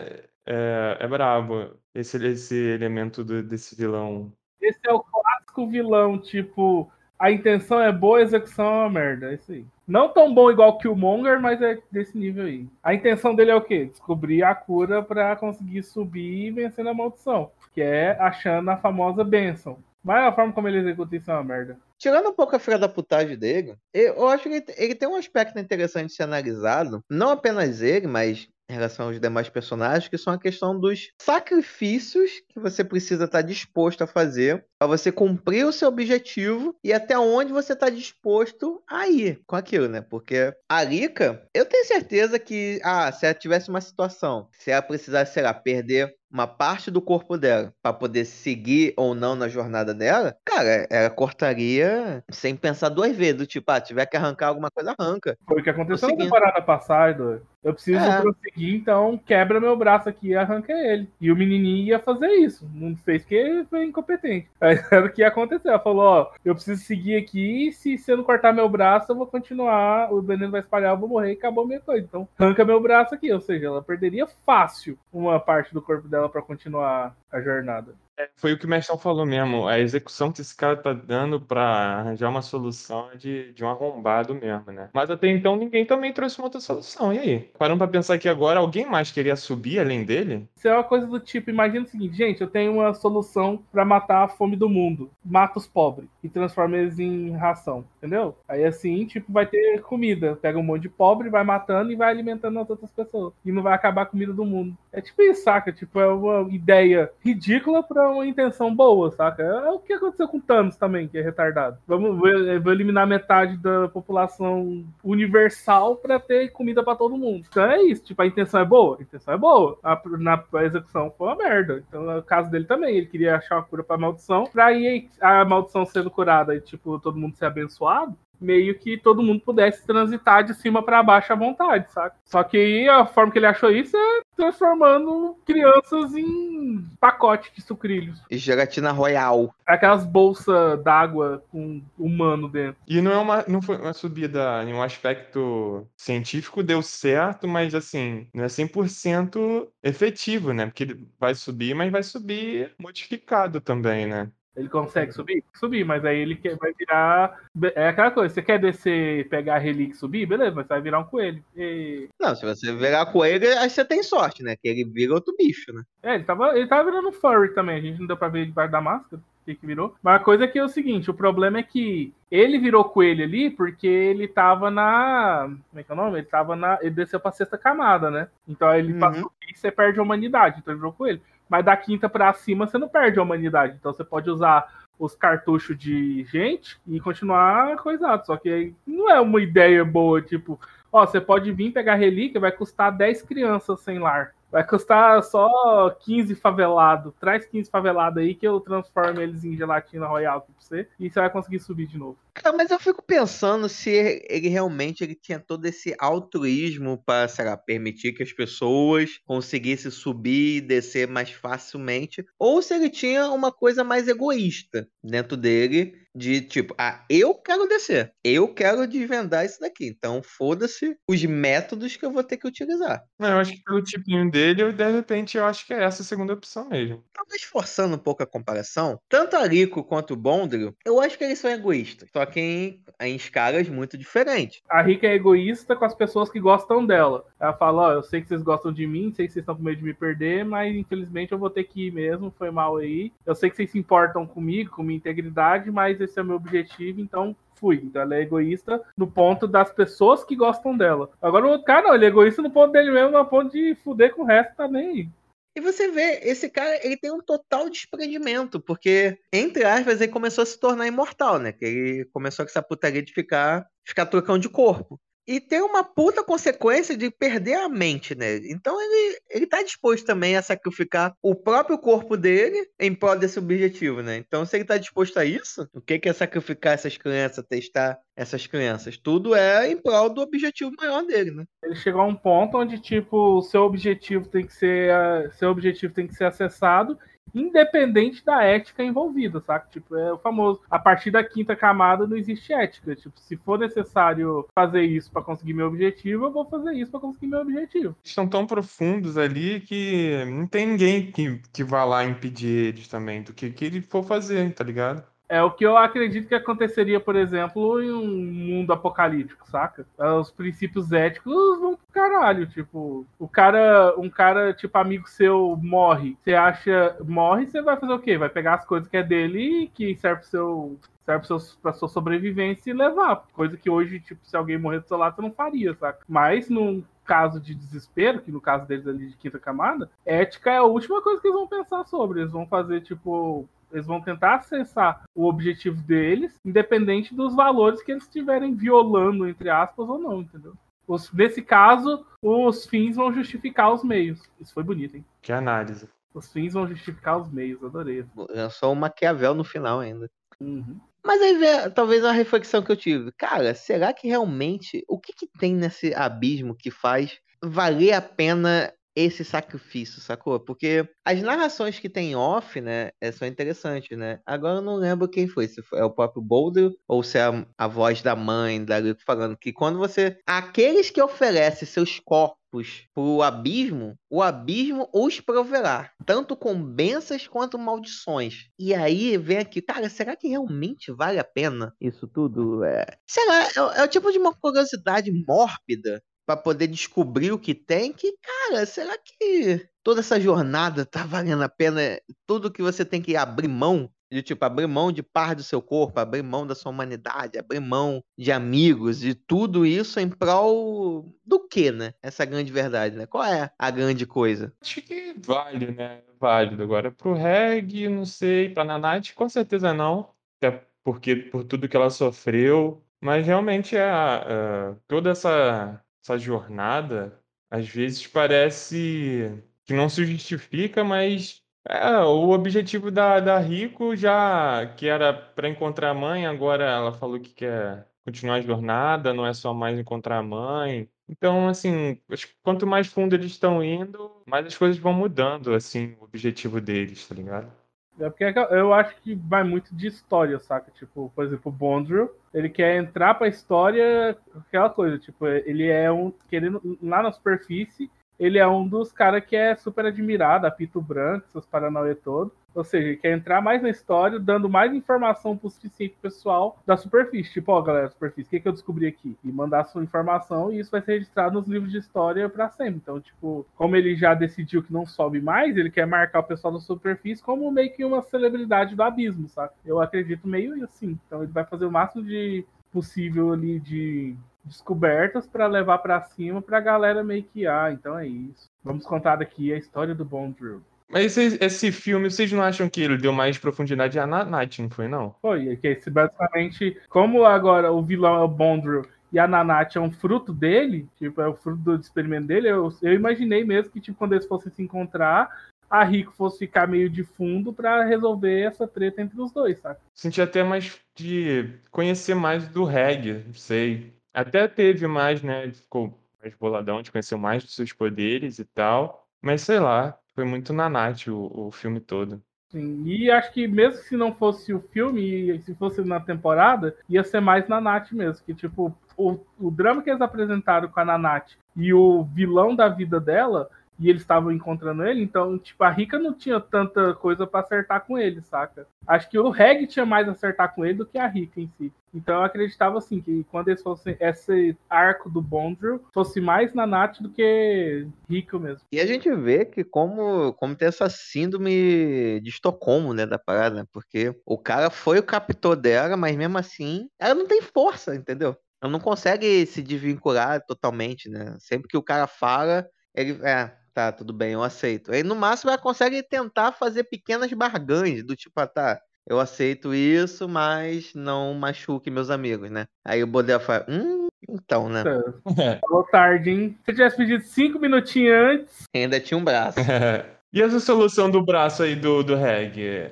É, é brabo esse, esse elemento do- desse vilão. Esse é o clássico vilão, tipo, a intenção é boa, a execução é uma merda. É isso aí. Não tão bom igual o Killmonger, mas é desse nível aí. A intenção dele é o quê? Descobrir a cura pra conseguir subir e vencer a maldição. Que é achando a famosa benção. Mas a forma como ele executa isso é uma merda. Tirando um pouco a filha da putagem dele, eu acho que ele tem um aspecto interessante de ser analisado. Não apenas ele, mas em relação aos demais personagens, que são a questão dos sacrifícios que você precisa estar disposto a fazer para você cumprir o seu objetivo e até onde você está disposto a ir com aquilo, né? Porque a Rika, eu tenho certeza que, ah, se ela tivesse uma situação, se ela precisasse, sei lá, perder uma parte do corpo dela para poder seguir ou não na jornada dela, cara, ela cortaria sem pensar duas vezes, do tipo, ah, tiver que arrancar alguma coisa, arranca. Foi o que aconteceu na temporada passada. Eu preciso É. prosseguir, então quebra meu braço aqui e arranca ele. E o menininho ia fazer isso. Não fez porque foi incompetente. Aí era o que ia acontecer. Ela falou: Ó, eu preciso seguir aqui. Se você não cortar meu braço, eu vou continuar. O veneno vai espalhar, eu vou morrer e acabou a minha coisa. Então arranca meu braço aqui. Ou seja, ela perderia fácil uma parte do corpo dela pra continuar a jornada. É, foi o que o Mestão falou mesmo. A execução que esse cara tá dando pra arranjar uma solução é de, de um arrombado mesmo, né? Mas até então ninguém também trouxe uma outra solução. E aí? Parando pra pensar que agora alguém mais queria subir além dele? Isso é uma coisa do tipo, imagina o seguinte, gente, eu tenho uma solução pra matar a fome do mundo. Mata os pobres e transforma eles em ração, entendeu? Aí assim, tipo, vai ter comida. Pega um monte de pobre, vai matando e vai alimentando as outras pessoas. E não vai acabar a comida do mundo. É tipo isso, saca? Tipo, é uma ideia ridícula pra uma intenção boa, saca? É o que aconteceu com Thanos também, que é retardado. Vamos vou, eliminar metade da população universal pra ter comida pra todo mundo. Então é isso, tipo, a intenção é boa? A intenção é boa. A, na a execução foi uma merda. Então, é o caso dele também, ele queria achar uma cura pra maldição, pra aí a maldição sendo curada e, tipo, todo mundo ser abençoado, meio que todo mundo pudesse transitar de cima pra baixo à vontade, saca? Só que aí a forma que ele achou isso é transformando crianças em pacote de sucrilhos. E gelatina royal. Aquelas bolsas d'água com humano dentro. E não é uma, não foi uma subida em um aspecto científico, deu certo, mas assim, não é 100% efetivo, né? Porque ele vai subir, mas vai subir modificado também, né? Ele consegue subir? Subir, mas aí ele quer, vai virar. É aquela coisa, você quer descer, pegar a relíquia e subir? Beleza, mas você vai virar um coelho. E- Não, se você virar coelho, aí você tem sorte, né? Que ele vira outro bicho, né? É, ele tava, ele tava virando um furry também. A gente não deu pra ver debaixo da máscara o que, que virou. Mas a coisa é que é o seguinte: o problema é que ele virou coelho ali porque ele tava na. Como é que é o nome? Ele tava na. Ele desceu pra sexta camada, né? Então aí ele Uhum. passou e você perde a humanidade. Então ele virou coelho. Mas da quinta pra cima você não perde a humanidade. Então você pode usar os cartuchos de gente e continuar coisado. Só que não é uma ideia boa, tipo, ó, você pode vir pegar relíquia, vai custar 10 crianças sem lar. Vai custar só 15 favelado. Traz 15 favelado aí que eu transformo eles em gelatina royal pra você. E você vai conseguir subir de novo. Cara, mas eu fico pensando se ele realmente ele tinha todo esse altruísmo para, sei lá, permitir que as pessoas conseguissem subir e descer mais facilmente, ou se ele tinha uma coisa mais egoísta dentro dele De tipo, ah, eu quero descer. Eu quero desvendar isso daqui. Então, foda-se os métodos que eu vou ter que utilizar. Não, eu acho que pelo tipinho dele, eu, de repente, eu acho que é essa a segunda opção mesmo. Talvez forçando um pouco a comparação, tanto a Rico quanto o Bondrio, eu acho que eles são egoístas. Só que em, em escalas muito diferentes. A Rica é egoísta com as pessoas que gostam dela. Ela fala, ó, eu sei que vocês gostam de mim, sei que vocês estão com medo de me perder, mas infelizmente eu vou ter que ir mesmo, foi mal aí. Eu sei que vocês se importam comigo, com minha integridade, mas esse é o meu objetivo, então fui. Então ela é egoísta no ponto das pessoas que gostam dela. Agora o outro cara, não, ele é egoísta no ponto dele mesmo, no ponto de fuder com o resto, tá nem aí. E você vê, esse cara, ele tem um total desprendimento, porque, entre aspas, ele começou a se tornar imortal, né? Que ele começou com essa putaria de ficar, ficar trocando de corpo. E tem uma puta consequência de perder a mente, né? Então ele, ele tá disposto também a sacrificar o próprio corpo dele em prol desse objetivo, né? Então, se ele tá disposto a isso, o que que é sacrificar essas crianças, testar essas crianças? Tudo é em prol do objetivo maior dele, né? Ele chegou a um ponto onde, tipo, o seu objetivo tem que ser. Seu objetivo tem que ser acessado independente da ética envolvida, saca? Tipo, é o famoso. A partir da quinta camada não existe ética. Tipo, se for necessário fazer isso pra conseguir meu objetivo, eu vou fazer isso pra conseguir meu objetivo. Estão tão profundos ali que não tem ninguém que, que vá lá impedir eles também do que, que ele for fazer, tá ligado? É o que eu acredito que aconteceria, por exemplo, em um mundo apocalíptico, saca? Os princípios éticos vão pro caralho. Tipo, o cara, um cara, tipo, amigo seu morre. Você acha. Morre, você vai fazer o quê? Vai pegar as coisas que é dele e que serve pro seu. Serve pra sua sobrevivência e levar. Coisa que hoje, tipo, se alguém morrer do seu lado, você não faria, saca? Mas num caso de desespero, que no caso deles ali de quinta camada, ética é a última coisa que eles vão pensar sobre. Eles vão fazer, tipo, eles vão tentar acessar o objetivo deles, independente dos valores que eles estiverem violando, entre aspas, ou não, entendeu? Os- nesse caso, os fins vão justificar os meios. Isso foi bonito, hein? Que análise. Os fins vão justificar os meios, adorei. É só um Maquiavel no final ainda. Uhum. Mas aí vem talvez uma reflexão que eu tive. Cara, será que realmente. O que, que tem nesse abismo que faz valer a pena esse sacrifício, sacou? Porque as narrações que tem off, né, é, são interessantes, né? Agora eu não lembro quem foi, se foi- é o próprio Boulder ou se é a, a voz da mãe da Rico falando que quando você. Aqueles que oferecem seus corpos pro abismo, o abismo os proverá, tanto com bênçãos quanto maldições. E aí vem aqui, cara, será que realmente vale a pena isso tudo? É... Sei lá, é, é o tipo de uma curiosidade mórbida pra poder descobrir o que tem, que, cara, será que toda essa jornada tá valendo a pena? Tudo que você tem que abrir mão, de tipo, abrir mão de parte do seu corpo, abrir mão da sua humanidade, abrir mão de amigos, de tudo isso em prol do que, né? Essa grande verdade, né? Qual é a grande coisa? Acho que vale, né? Válido. Agora, pro reggae, não sei. Pra Nanate, com certeza não. Até porque por tudo que ela sofreu. Mas realmente é toda essa, essa jornada, às vezes parece que não se justifica, mas é, o objetivo da, da Rico já que era para encontrar a mãe, agora ela falou que quer continuar a jornada, não é só mais encontrar a mãe. Então, assim, quanto mais fundo eles estão indo, mais as coisas vão mudando, assim, o objetivo deles, tá ligado? É porque eu acho que vai muito de história, saca? Tipo, por exemplo, o Bondrill, ele quer entrar pra história, aquela coisa, tipo, ele é um, querendo, lá na superfície, ele é um dos caras que é super admirado, apito branco, seus paranauê todo. Ou seja, quer entrar mais na história, dando mais informação pro suficiente pessoal da superfície. Tipo, ó, galera, superfície, o que, que eu descobri aqui? E mandar a sua informação e isso vai ser registrado nos livros de história pra sempre. Então, tipo, como ele já decidiu que não sobe mais, ele quer marcar o pessoal da superfície como meio que uma celebridade do abismo, sabe? Eu acredito meio assim. Então, ele vai fazer o máximo de possível ali de descobertas pra levar pra cima pra galera meio que, ah, então é isso. Vamos contar daqui a história do Bondrill. Mas esse, esse filme, vocês não acham que ele deu mais profundidade a Nanate, não foi, não? Foi, é que esse basicamente, como agora o vilão é o Bondrill e a Nanate é um fruto dele, tipo, é o fruto do experimento dele, eu, eu imaginei mesmo que, tipo, quando eles fossem se encontrar, a Rico fosse ficar meio de fundo pra resolver essa treta entre os dois, saca? Senti até mais de conhecer mais do reggae, não sei. Até teve mais, né? Ficou mais boladão de conhecer mais dos seus poderes e tal. Mas sei lá, foi muito Nanate o, o filme todo. Sim, e acho que mesmo se não fosse o filme, se fosse na temporada, ia ser mais na Nath mesmo. Que, tipo, o, o drama que eles apresentaram com a Nanate e o vilão da vida dela e eles estavam encontrando ele, então, tipo, a Rika não tinha tanta coisa para acertar com ele, saca? Acho que o Reg tinha mais a acertar com ele do que a Rika em si. Então eu acreditava assim que quando eles fossem esse arco do Bondril fosse mais na Nath do que Rico mesmo. E a gente vê que como, como tem essa síndrome de Estocolmo, né, da parada, né? porque o cara foi o captor dela, mas mesmo assim, ela não tem força, entendeu? Ela não consegue se desvincular totalmente, né? Sempre que o cara fala, ele, é, tá, tudo bem, eu aceito. Aí no máximo ela consegue tentar fazer pequenas barganhas, do tipo, ah, tá, eu aceito isso, mas não machuque meus amigos, né? Aí o Bodel fala, hum, então, né? É. Falou tarde, hein? Se eu tivesse pedido cinco minutinhos antes. Ainda tinha um braço. E essa solução do braço aí do, do reg? É,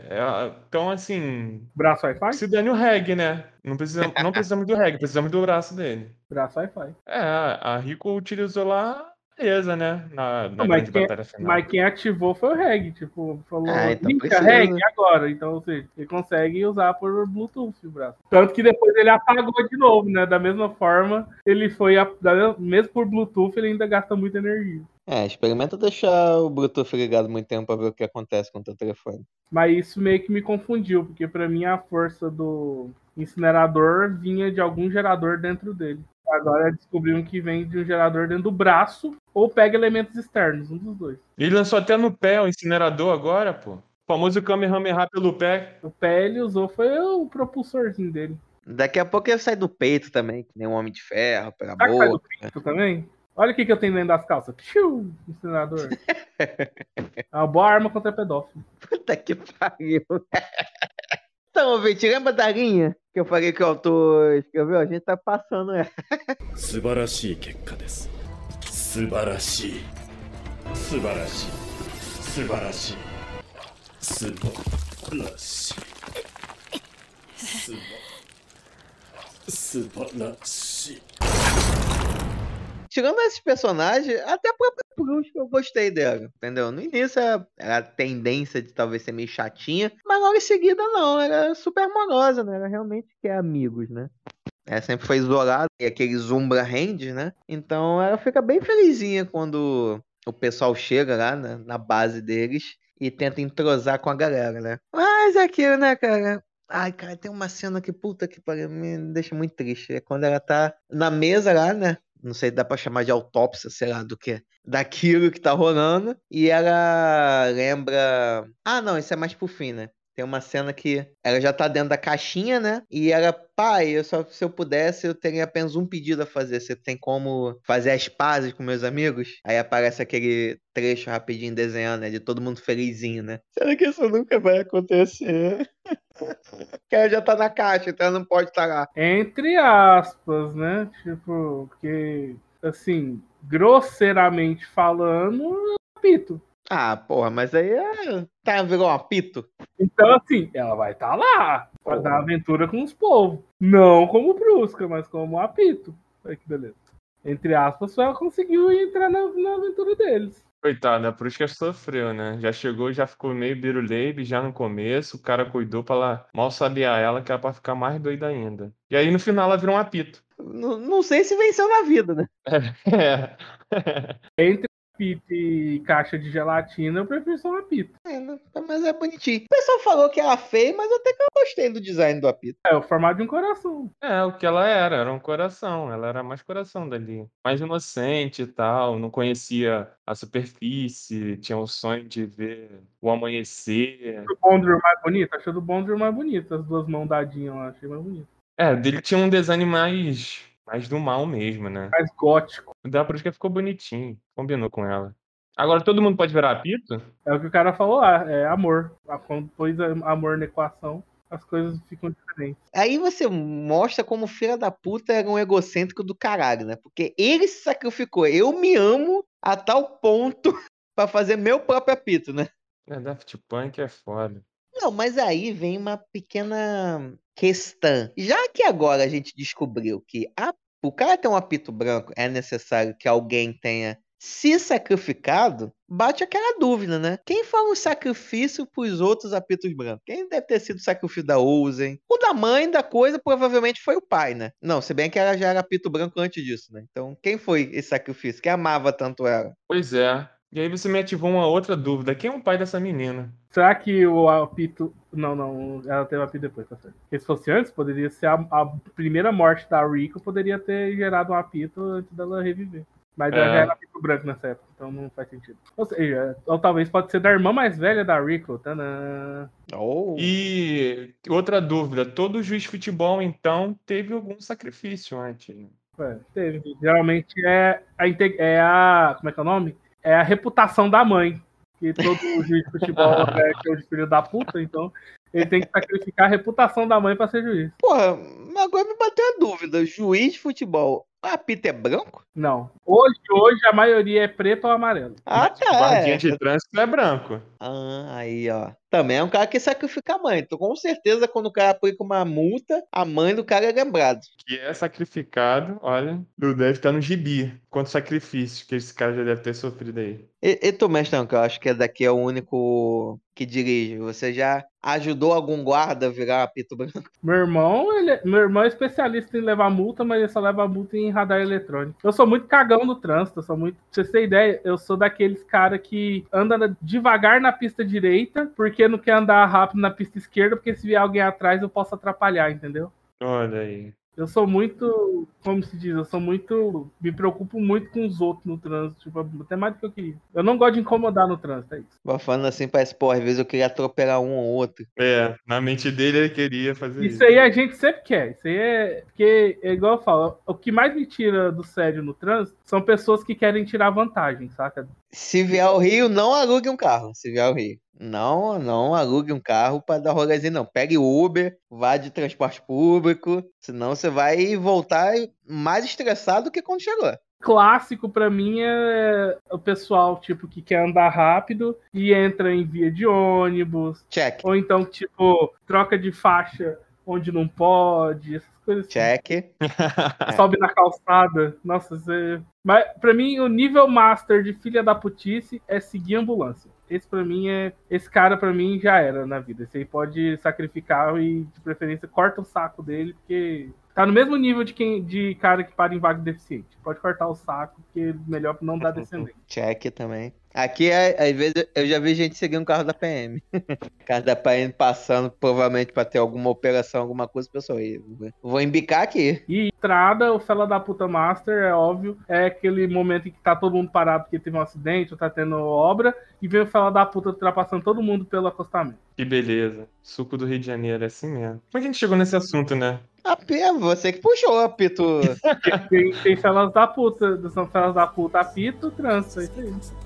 então, assim. Braço Wi-Fi? Se dane o reg, né? Não precisamos, não precisamos do reg, precisamos do braço dele. Braço Wi-Fi. É, a Rico utilizou lá beleza, né? Na, na Não, mas, quem, mas, quem, ativou foi o Reg, tipo, falou, ah, então Reg agora. Então, ou seja, ele consegue usar por Bluetooth o braço. Tanto que depois ele apagou de novo, né? Da mesma forma, ele foi, mesmo por Bluetooth, ele ainda gasta muita energia. É, experimenta deixar o Bluetooth ligado muito tempo pra ver o que acontece com o teu telefone. Mas isso meio que me confundiu, porque para mim a força do incinerador vinha de algum gerador dentro dele. Agora descobrimos que vem de um gerador dentro do braço ou pega elementos externos, um dos dois. Ele lançou até no pé o incinerador agora, pô. O famoso Kamehameha pelo pé. O pé ele usou foi o propulsorzinho dele. Daqui a pouco ele sai do peito também, que nem um homem de ferro, pela Será boca. sai do peito também? Olha o que, que eu tenho dentro das calças. Piu, incinerador. é uma boa arma contra pedófilo. Puta que pariu. Então, Viti, lembra da linha que eu falei que o autor escreveu? A gente tá passando ela. Subarashi, Kekka desu. Subarashi. Subarashi. Subarashi. Subarashi. Subarashi. Subarashi tirando esses personagens, até a própria Bruxa eu gostei dela, entendeu? No início era, era, a tendência de talvez ser meio chatinha, mas logo em seguida não, era super amorosa, né? Ela realmente quer amigos, né? Ela sempre foi isolada, e aquele Zumbra Hand, né? Então ela fica bem felizinha quando o pessoal chega lá né, na base deles e tenta entrosar com a galera, né? Mas é aquilo, né, cara? Ai, cara, tem uma cena que puta que pariu, me deixa muito triste. É quando ela tá na mesa lá, né? Não sei, dá pra chamar de autópsia, sei lá, do que, daquilo que tá rolando, e ela lembra. Ah, não, isso é mais pro fim, né? Tem uma cena que ela já tá dentro da caixinha, né? E ela, pai, eu só, se eu pudesse, eu teria apenas um pedido a fazer. Você tem como fazer as pazes com meus amigos? Aí aparece aquele trecho rapidinho desenhando, né? De todo mundo felizinho, né? Será que isso nunca vai acontecer? que ela já tá na caixa, então ela não pode estar tá lá. Entre aspas, né? Tipo, que, assim, grosseiramente falando, apito. Ah, porra, mas aí é... tá virou um apito. Então, assim, ela vai estar tá lá pra dar aventura com os povos. Não como Brusca, mas como apito. Olha que beleza. Entre aspas, ela conseguiu entrar na, na aventura deles. Coitada, por isso que sofreu, né? Já chegou, já ficou meio biruleibe já no começo, o cara cuidou pra ela mal sabia ela que era pra ficar mais doida ainda. E aí no final ela virou um apito. Não, não sei se venceu na vida, né? É. Entre pita e caixa de gelatina, eu prefiro só um apito. É, né? mas é bonitinho. O pessoal falou que era feio, mas até que eu gostei do design do apito. É, o formato de um coração. É, o que ela era, era um coração. Ela era mais coração dali. Mais inocente e tal, não conhecia a superfície, tinha o sonho de ver o amanhecer. O Bondor mais bonito? Achei do Bondor mais bonito, as duas mãos dadinhas lá, achei mais bonito. É, dele tinha um design mais mais do mal mesmo, né? Mais gótico. O da Prusca ficou bonitinho. Combinou com ela. Agora todo mundo pode virar apito? É o que o cara falou lá, é amor. Quando pôs amor na equação, as coisas ficam diferentes. Aí você mostra como filha da puta era um egocêntrico do caralho, né? Porque ele se sacrificou. Eu me amo a tal ponto para fazer meu próprio apito, né? É, Daft Punk é foda. Não, mas aí vem uma pequena questão. Já que agora a gente descobriu que a, o cara ter um apito branco é necessário que alguém tenha se sacrificado, bate aquela dúvida, né? Quem foi um sacrifício pros outros apitos brancos? Quem deve ter sido o sacrifício da Ozen? O da mãe da coisa provavelmente foi o pai, né? Não, se bem que ela já era apito branco antes disso, né? Então, quem foi esse sacrifício? Quem amava tanto ela? Pois é. E aí você me ativou uma outra dúvida. Quem é o pai dessa menina? Será que o apito. Não, não, ela teve apito depois, tá certo. Porque se fosse antes, poderia ser a, a primeira morte da Rico, poderia ter gerado um apito antes dela reviver. Mas ela É. já era apito branco nessa época, então não faz sentido. Ou seja, ou talvez pode ser da irmã mais velha da Rico. Tadã. Oh. E outra dúvida. Todo juiz de futebol, então, teve algum sacrifício antes. né? É, teve. Geralmente é a, é a. Como é que é o nome? É a reputação da mãe. Que todo juiz de futebol é que é o filho da puta, então ele tem que sacrificar a reputação da mãe pra ser juiz. Porra, agora me bateu a dúvida. Juiz de futebol, o apito é branco? Não. Hoje, hoje a maioria é preto ou amarelo. Ah, tá. guardinha é. de trânsito é branco. Ah, aí, ó. Também é um cara que sacrifica a mãe. Então, com certeza, quando o cara aplica uma multa, a mãe do cara é lembrado. Que é sacrificado, olha, deve estar no gibi. Quanto sacrifício que esse cara já deve ter sofrido aí. E, e tu, mestrão, que eu acho que é daqui é o único que dirige. Você já ajudou algum guarda a virar apito branco? Meu irmão, ele, meu irmão é especialista em levar multa, mas ele só leva multa em radar eletrônico. Eu sou muito cagão no trânsito, eu sou muito. Pra você ter ideia, eu sou daqueles cara que anda devagar na pista direita, porque não quer andar rápido na pista esquerda, porque se vier alguém atrás eu posso atrapalhar, entendeu? Olha aí. Eu sou muito, como se diz, eu sou muito, me preocupo muito com os outros no trânsito, tipo, até mais do que eu queria. Eu não gosto de incomodar no trânsito, é isso. Vai falando assim, parece, pô, às vezes eu queria atropelar um ou outro. É, na mente dele ele queria fazer isso. Isso aí a gente sempre quer. Isso aí é. Porque, é igual eu falo, o que mais me tira do sério no trânsito são pessoas que querem tirar vantagem, saca? Se vier ao Rio, não alugue um carro. Se vier ao Rio. Não, não alugue um carro para dar rolezinho, não. Pegue Uber, vá de transporte público, senão você vai voltar mais estressado do que quando chegou. Clássico pra mim é o pessoal, tipo, que quer andar rápido e entra em via de ônibus, Check, ou então, tipo, troca de faixa onde não pode, essas coisas assim. check. sobe na calçada. Nossa, você. Mas pra mim, o nível master de filha da putice é seguir a ambulância. Esse pra mim é. Esse cara pra mim já era na vida. Esse aí pode sacrificar e, de preferência, corta o saco dele, porque. Tá no mesmo nível de quem de cara que para em vaga deficiente. Pode cortar o saco, porque melhor não dar descendente. Check também. Aqui, é- às vezes, eu já vi gente seguindo o carro da PM. carro da PM passando, provavelmente, pra ter alguma operação, alguma coisa, pessoal. Vou embicar aqui. E entrada, o fela da puta master, é óbvio, é aquele momento em que tá todo mundo parado porque teve um acidente ou tá tendo obra, e vem o fela da puta ultrapassando todo mundo pelo acostamento. Que beleza. Suco do Rio de Janeiro, é assim mesmo. Como é que a gente chegou nesse assunto, né? A P, você que puxou, apito. Tem, tem felas da puta, são felas da puta, apito, trânsito, é isso aí.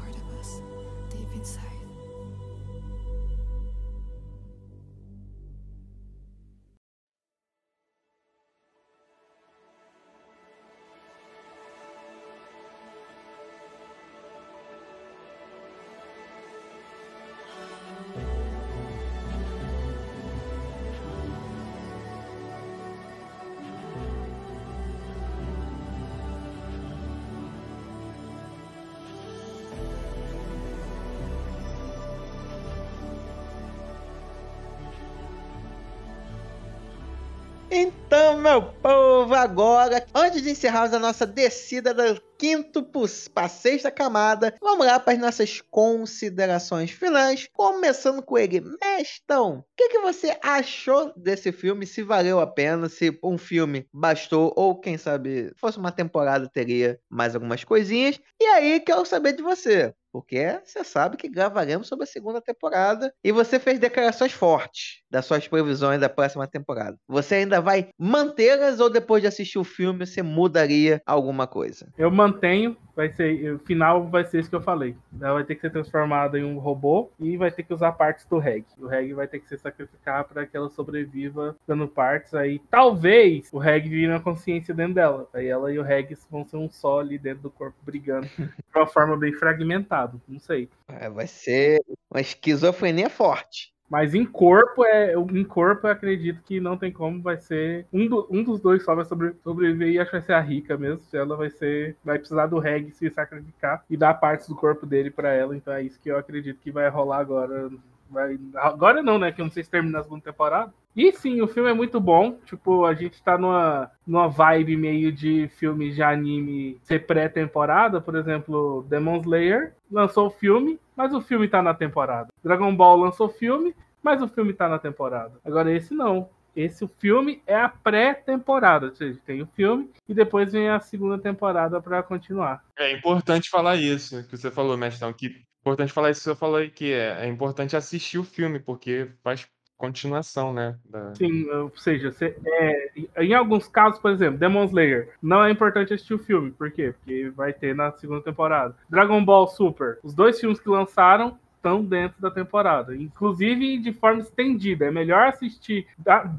Agora, antes de encerrarmos a nossa descida do quinto pra sexta camada, vamos lá para as nossas considerações finais, começando com ele. Mestão, o que, que você achou desse filme? Se valeu a pena, se um filme bastou, ou quem sabe, fosse uma temporada, teria mais algumas coisinhas. E aí, quero saber de você. Porque você sabe que gravaremos sobre a segunda temporada e você fez declarações fortes das suas previsões da próxima temporada. Você ainda vai mantê-las ou depois de assistir o filme você mudaria alguma coisa? Eu mantenho, vai ser, o final vai ser isso que eu falei. Ela vai ter que ser transformada em um robô e vai ter que usar partes do Reg. O Reg vai ter que se sacrificar para que ela sobreviva dando partes. Aí talvez o Reg vire uma consciência dentro dela. Aí ela e o Reg vão ser um só ali dentro do corpo brigando de uma forma bem fragmentada. Não sei. É, vai ser uma esquizofrenia forte. Mas em corpo, é, em corpo eu acredito que não tem como, vai ser. Um, do, um dos dois só vai sobre, sobreviver e acho que vai ser a rica mesmo. Ela vai ser. Vai precisar do Reg se sacrificar e dar partes do corpo dele para ela. Então é isso que eu acredito que vai rolar agora. Vai, agora não, né? Que eu não sei se termina a segunda temporada. E sim, o filme é muito bom. Tipo, a gente tá numa, numa vibe meio de filme de anime ser pré-temporada. Por exemplo, Demon Slayer lançou o filme, mas o filme tá na temporada. Dragon Ball lançou o filme, mas o filme tá na temporada. Agora esse não. Esse filme é a pré-temporada, ou seja, tem o filme e depois vem a segunda temporada para continuar. É importante falar isso que você falou, Mestrão, que importante falar isso falou aí, que é, é importante assistir o filme, porque faz continuação, né? Da... Sim, ou seja, você, é, em alguns casos, por exemplo, Demon Slayer, não é importante assistir o filme, por quê? Porque vai ter na segunda temporada. Dragon Ball Super, os dois filmes que lançaram estão dentro da temporada, inclusive de forma estendida. É melhor assistir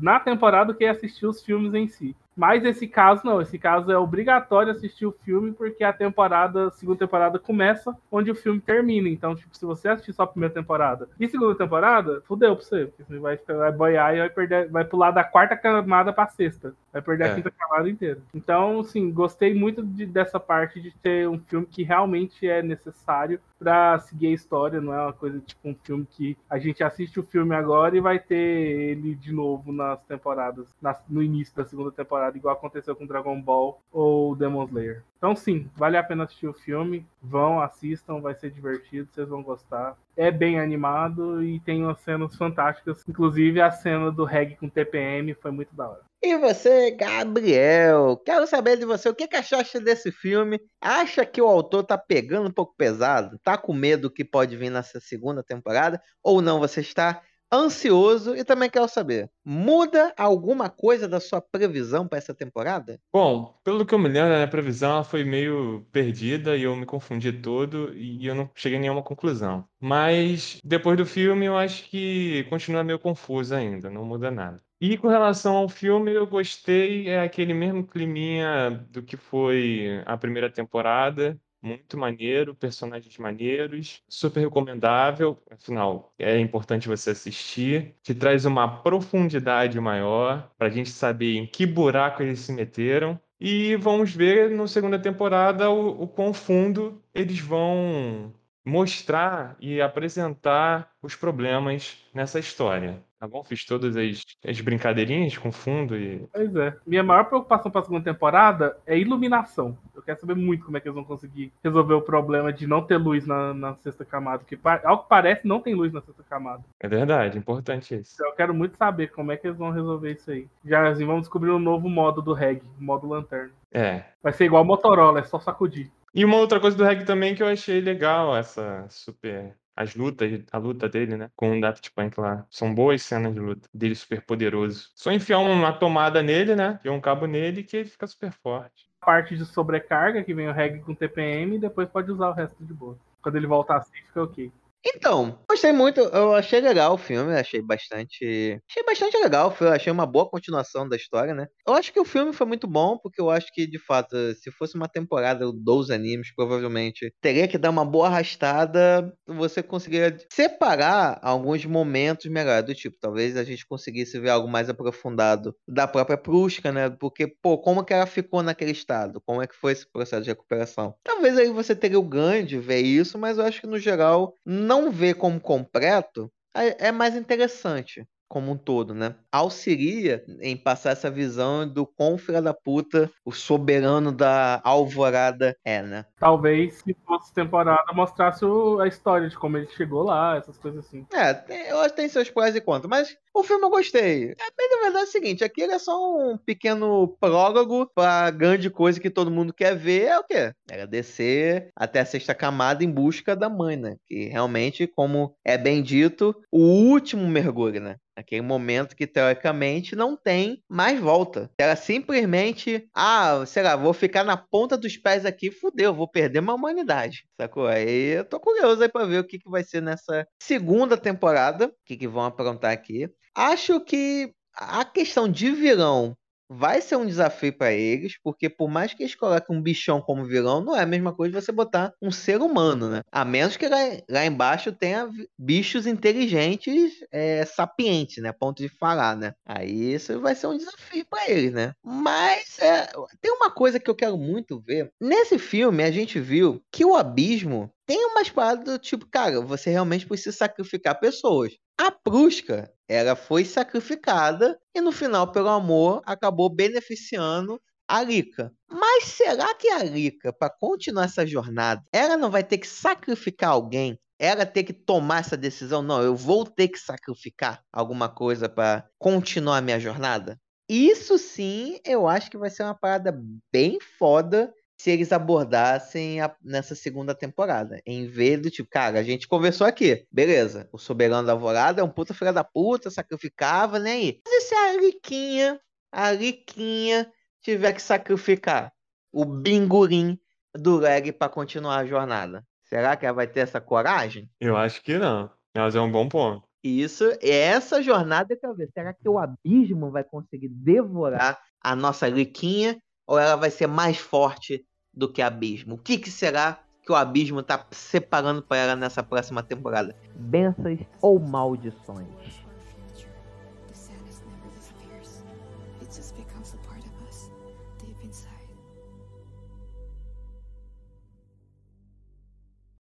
na temporada do que assistir os filmes em si. Mas esse caso não, esse caso é obrigatório assistir o filme porque a temporada, segunda temporada começa onde o filme termina. Então, tipo, se você assistir só a primeira temporada e segunda temporada, fudeu pra você, você vai, vai boiar e vai perder, vai pular da quarta camada pra sexta. Vai perder é. a quinta camada inteira. Então, sim, gostei muito de, dessa parte de ter um filme que realmente é necessário para seguir a história, não é uma coisa tipo um filme que a gente assiste o filme agora e vai ter ele de novo nas temporadas, no início da segunda temporada, igual aconteceu com Dragon Ball ou Demon Slayer. Então, sim, vale a pena assistir o filme. Vão, assistam, vai ser divertido, vocês vão gostar. É bem animado e tem umas cenas fantásticas. Inclusive, a cena do reggae com TPM foi muito da hora. E você, Gabriel, quero saber de você, o que, que achaste desse filme? Acha que o autor tá pegando um pouco pesado? Tá com medo que pode vir nessa segunda temporada? Ou não, você está ansioso e também quero saber, muda alguma coisa da sua previsão para essa temporada? Bom, pelo que eu me lembro, a minha previsão ela foi meio perdida e eu me confundi todo e eu não cheguei a nenhuma conclusão. Mas depois do filme eu acho que continua meio confuso ainda, não muda nada. E com relação ao filme, eu gostei, é aquele mesmo climinha do que foi a primeira temporada, muito maneiro, personagens maneiros, super recomendável. Afinal, é importante você assistir. Te traz uma profundidade maior para a gente saber em que buraco eles se meteram. E vamos ver no segunda temporada o, o quão fundo eles vão mostrar e apresentar os problemas nessa história. Tá bom? Fiz todas as, as brincadeirinhas com fundo e. Pois é. Minha maior preocupação para a segunda temporada é iluminação. Eu quero saber muito como é que eles vão conseguir resolver o problema de não ter luz na, na sexta camada. Porque, ao que parece, não tem luz na sexta camada. É verdade, importante isso. Então, eu quero muito saber como é que eles vão resolver isso aí. Já assim, vamos descobrir um novo modo do reg, modo lanterna. É. Vai ser igual Motorola, é só sacudir. E uma outra coisa do reg também que eu achei legal, essa super as lutas, a luta dele, né? Com o Daft Punk lá. São boas cenas de luta. Dele super poderoso. Só enfiar uma tomada nele, né? E um cabo nele que ele fica super forte. A parte de sobrecarga, que vem o reg com TPM, e depois pode usar o resto de boa. Quando ele voltar assim, fica ok. Então, gostei muito, eu achei legal o filme, achei bastante. Achei bastante legal, foi, achei uma boa continuação da história, né? Eu acho que o filme foi muito bom, porque eu acho que, de fato, se fosse uma temporada dos animes, provavelmente teria que dar uma boa arrastada, você conseguiria separar alguns momentos melhor, do tipo, talvez a gente conseguisse ver algo mais aprofundado da própria Prushka, né? Porque, pô, como que ela ficou naquele estado? Como é que foi esse processo de recuperação? Talvez aí você teria o ganho de ver isso, mas eu acho que, no geral, não ver como completo é, é mais interessante como um todo, né? Auxilia em passar essa visão do quão filha da puta o soberano da alvorada é, né? Talvez se fosse temporada mostrasse a história de como ele chegou lá, essas coisas assim. É, eu acho que tem seus prós e contras, mas o filme eu gostei. É bem na verdade é o seguinte, aqui ele é só um pequeno prólogo pra grande coisa que todo mundo quer ver, é o quê? Era descer até a sexta camada em busca da mãe, né? Que realmente, como é bem dito, o último mergulho, né? Aquele momento que, teoricamente, não tem mais volta. Ela simplesmente, ah, sei lá, vou ficar na ponta dos pés aqui, fudeu, vou perder uma humanidade. Sacou? Aí eu tô curioso aí pra ver o que, que vai ser nessa segunda temporada, o que, que vão aprontar aqui. Acho que a questão de vilão vai ser um desafio para eles, porque por mais que eles coloquem um bichão como vilão, não é a mesma coisa você botar um ser humano, né? A menos que lá, lá embaixo tenha bichos inteligentes, é, sapientes, né? Ponto de falar, né? Aí isso vai ser um desafio para eles, né? Mas é, tem uma coisa que eu quero muito ver. Nesse filme, a gente viu que o abismo tem umas paradas do tipo, cara, você realmente precisa sacrificar pessoas. A Prusca, ela foi sacrificada e no final, pelo amor, acabou beneficiando a Lika. Mas será que a Lika, para continuar essa jornada, ela não vai ter que sacrificar alguém? Ela ter que tomar essa decisão? Não, eu vou ter que sacrificar alguma coisa para continuar a minha jornada? Isso sim, eu acho que vai ser uma parada bem foda se eles abordassem a, nessa segunda temporada. Em vez do tipo, cara, a gente conversou aqui, beleza. O Soberano da Alvorada é um puta filha da puta, sacrificava, nem aí. Mas e se a Riquinha, a Riquinha tiver que sacrificar o bingurim do Leg para continuar a jornada? Será que ela vai ter essa coragem? Eu acho que não. Mas é um bom ponto. Isso, essa jornada que eu ver. Será que o abismo vai conseguir devorar a nossa Riquinha? Ou ela vai ser mais forte do que abismo? O que, que será que o abismo está separando para ela nessa próxima temporada? Bênçãos ou maldições?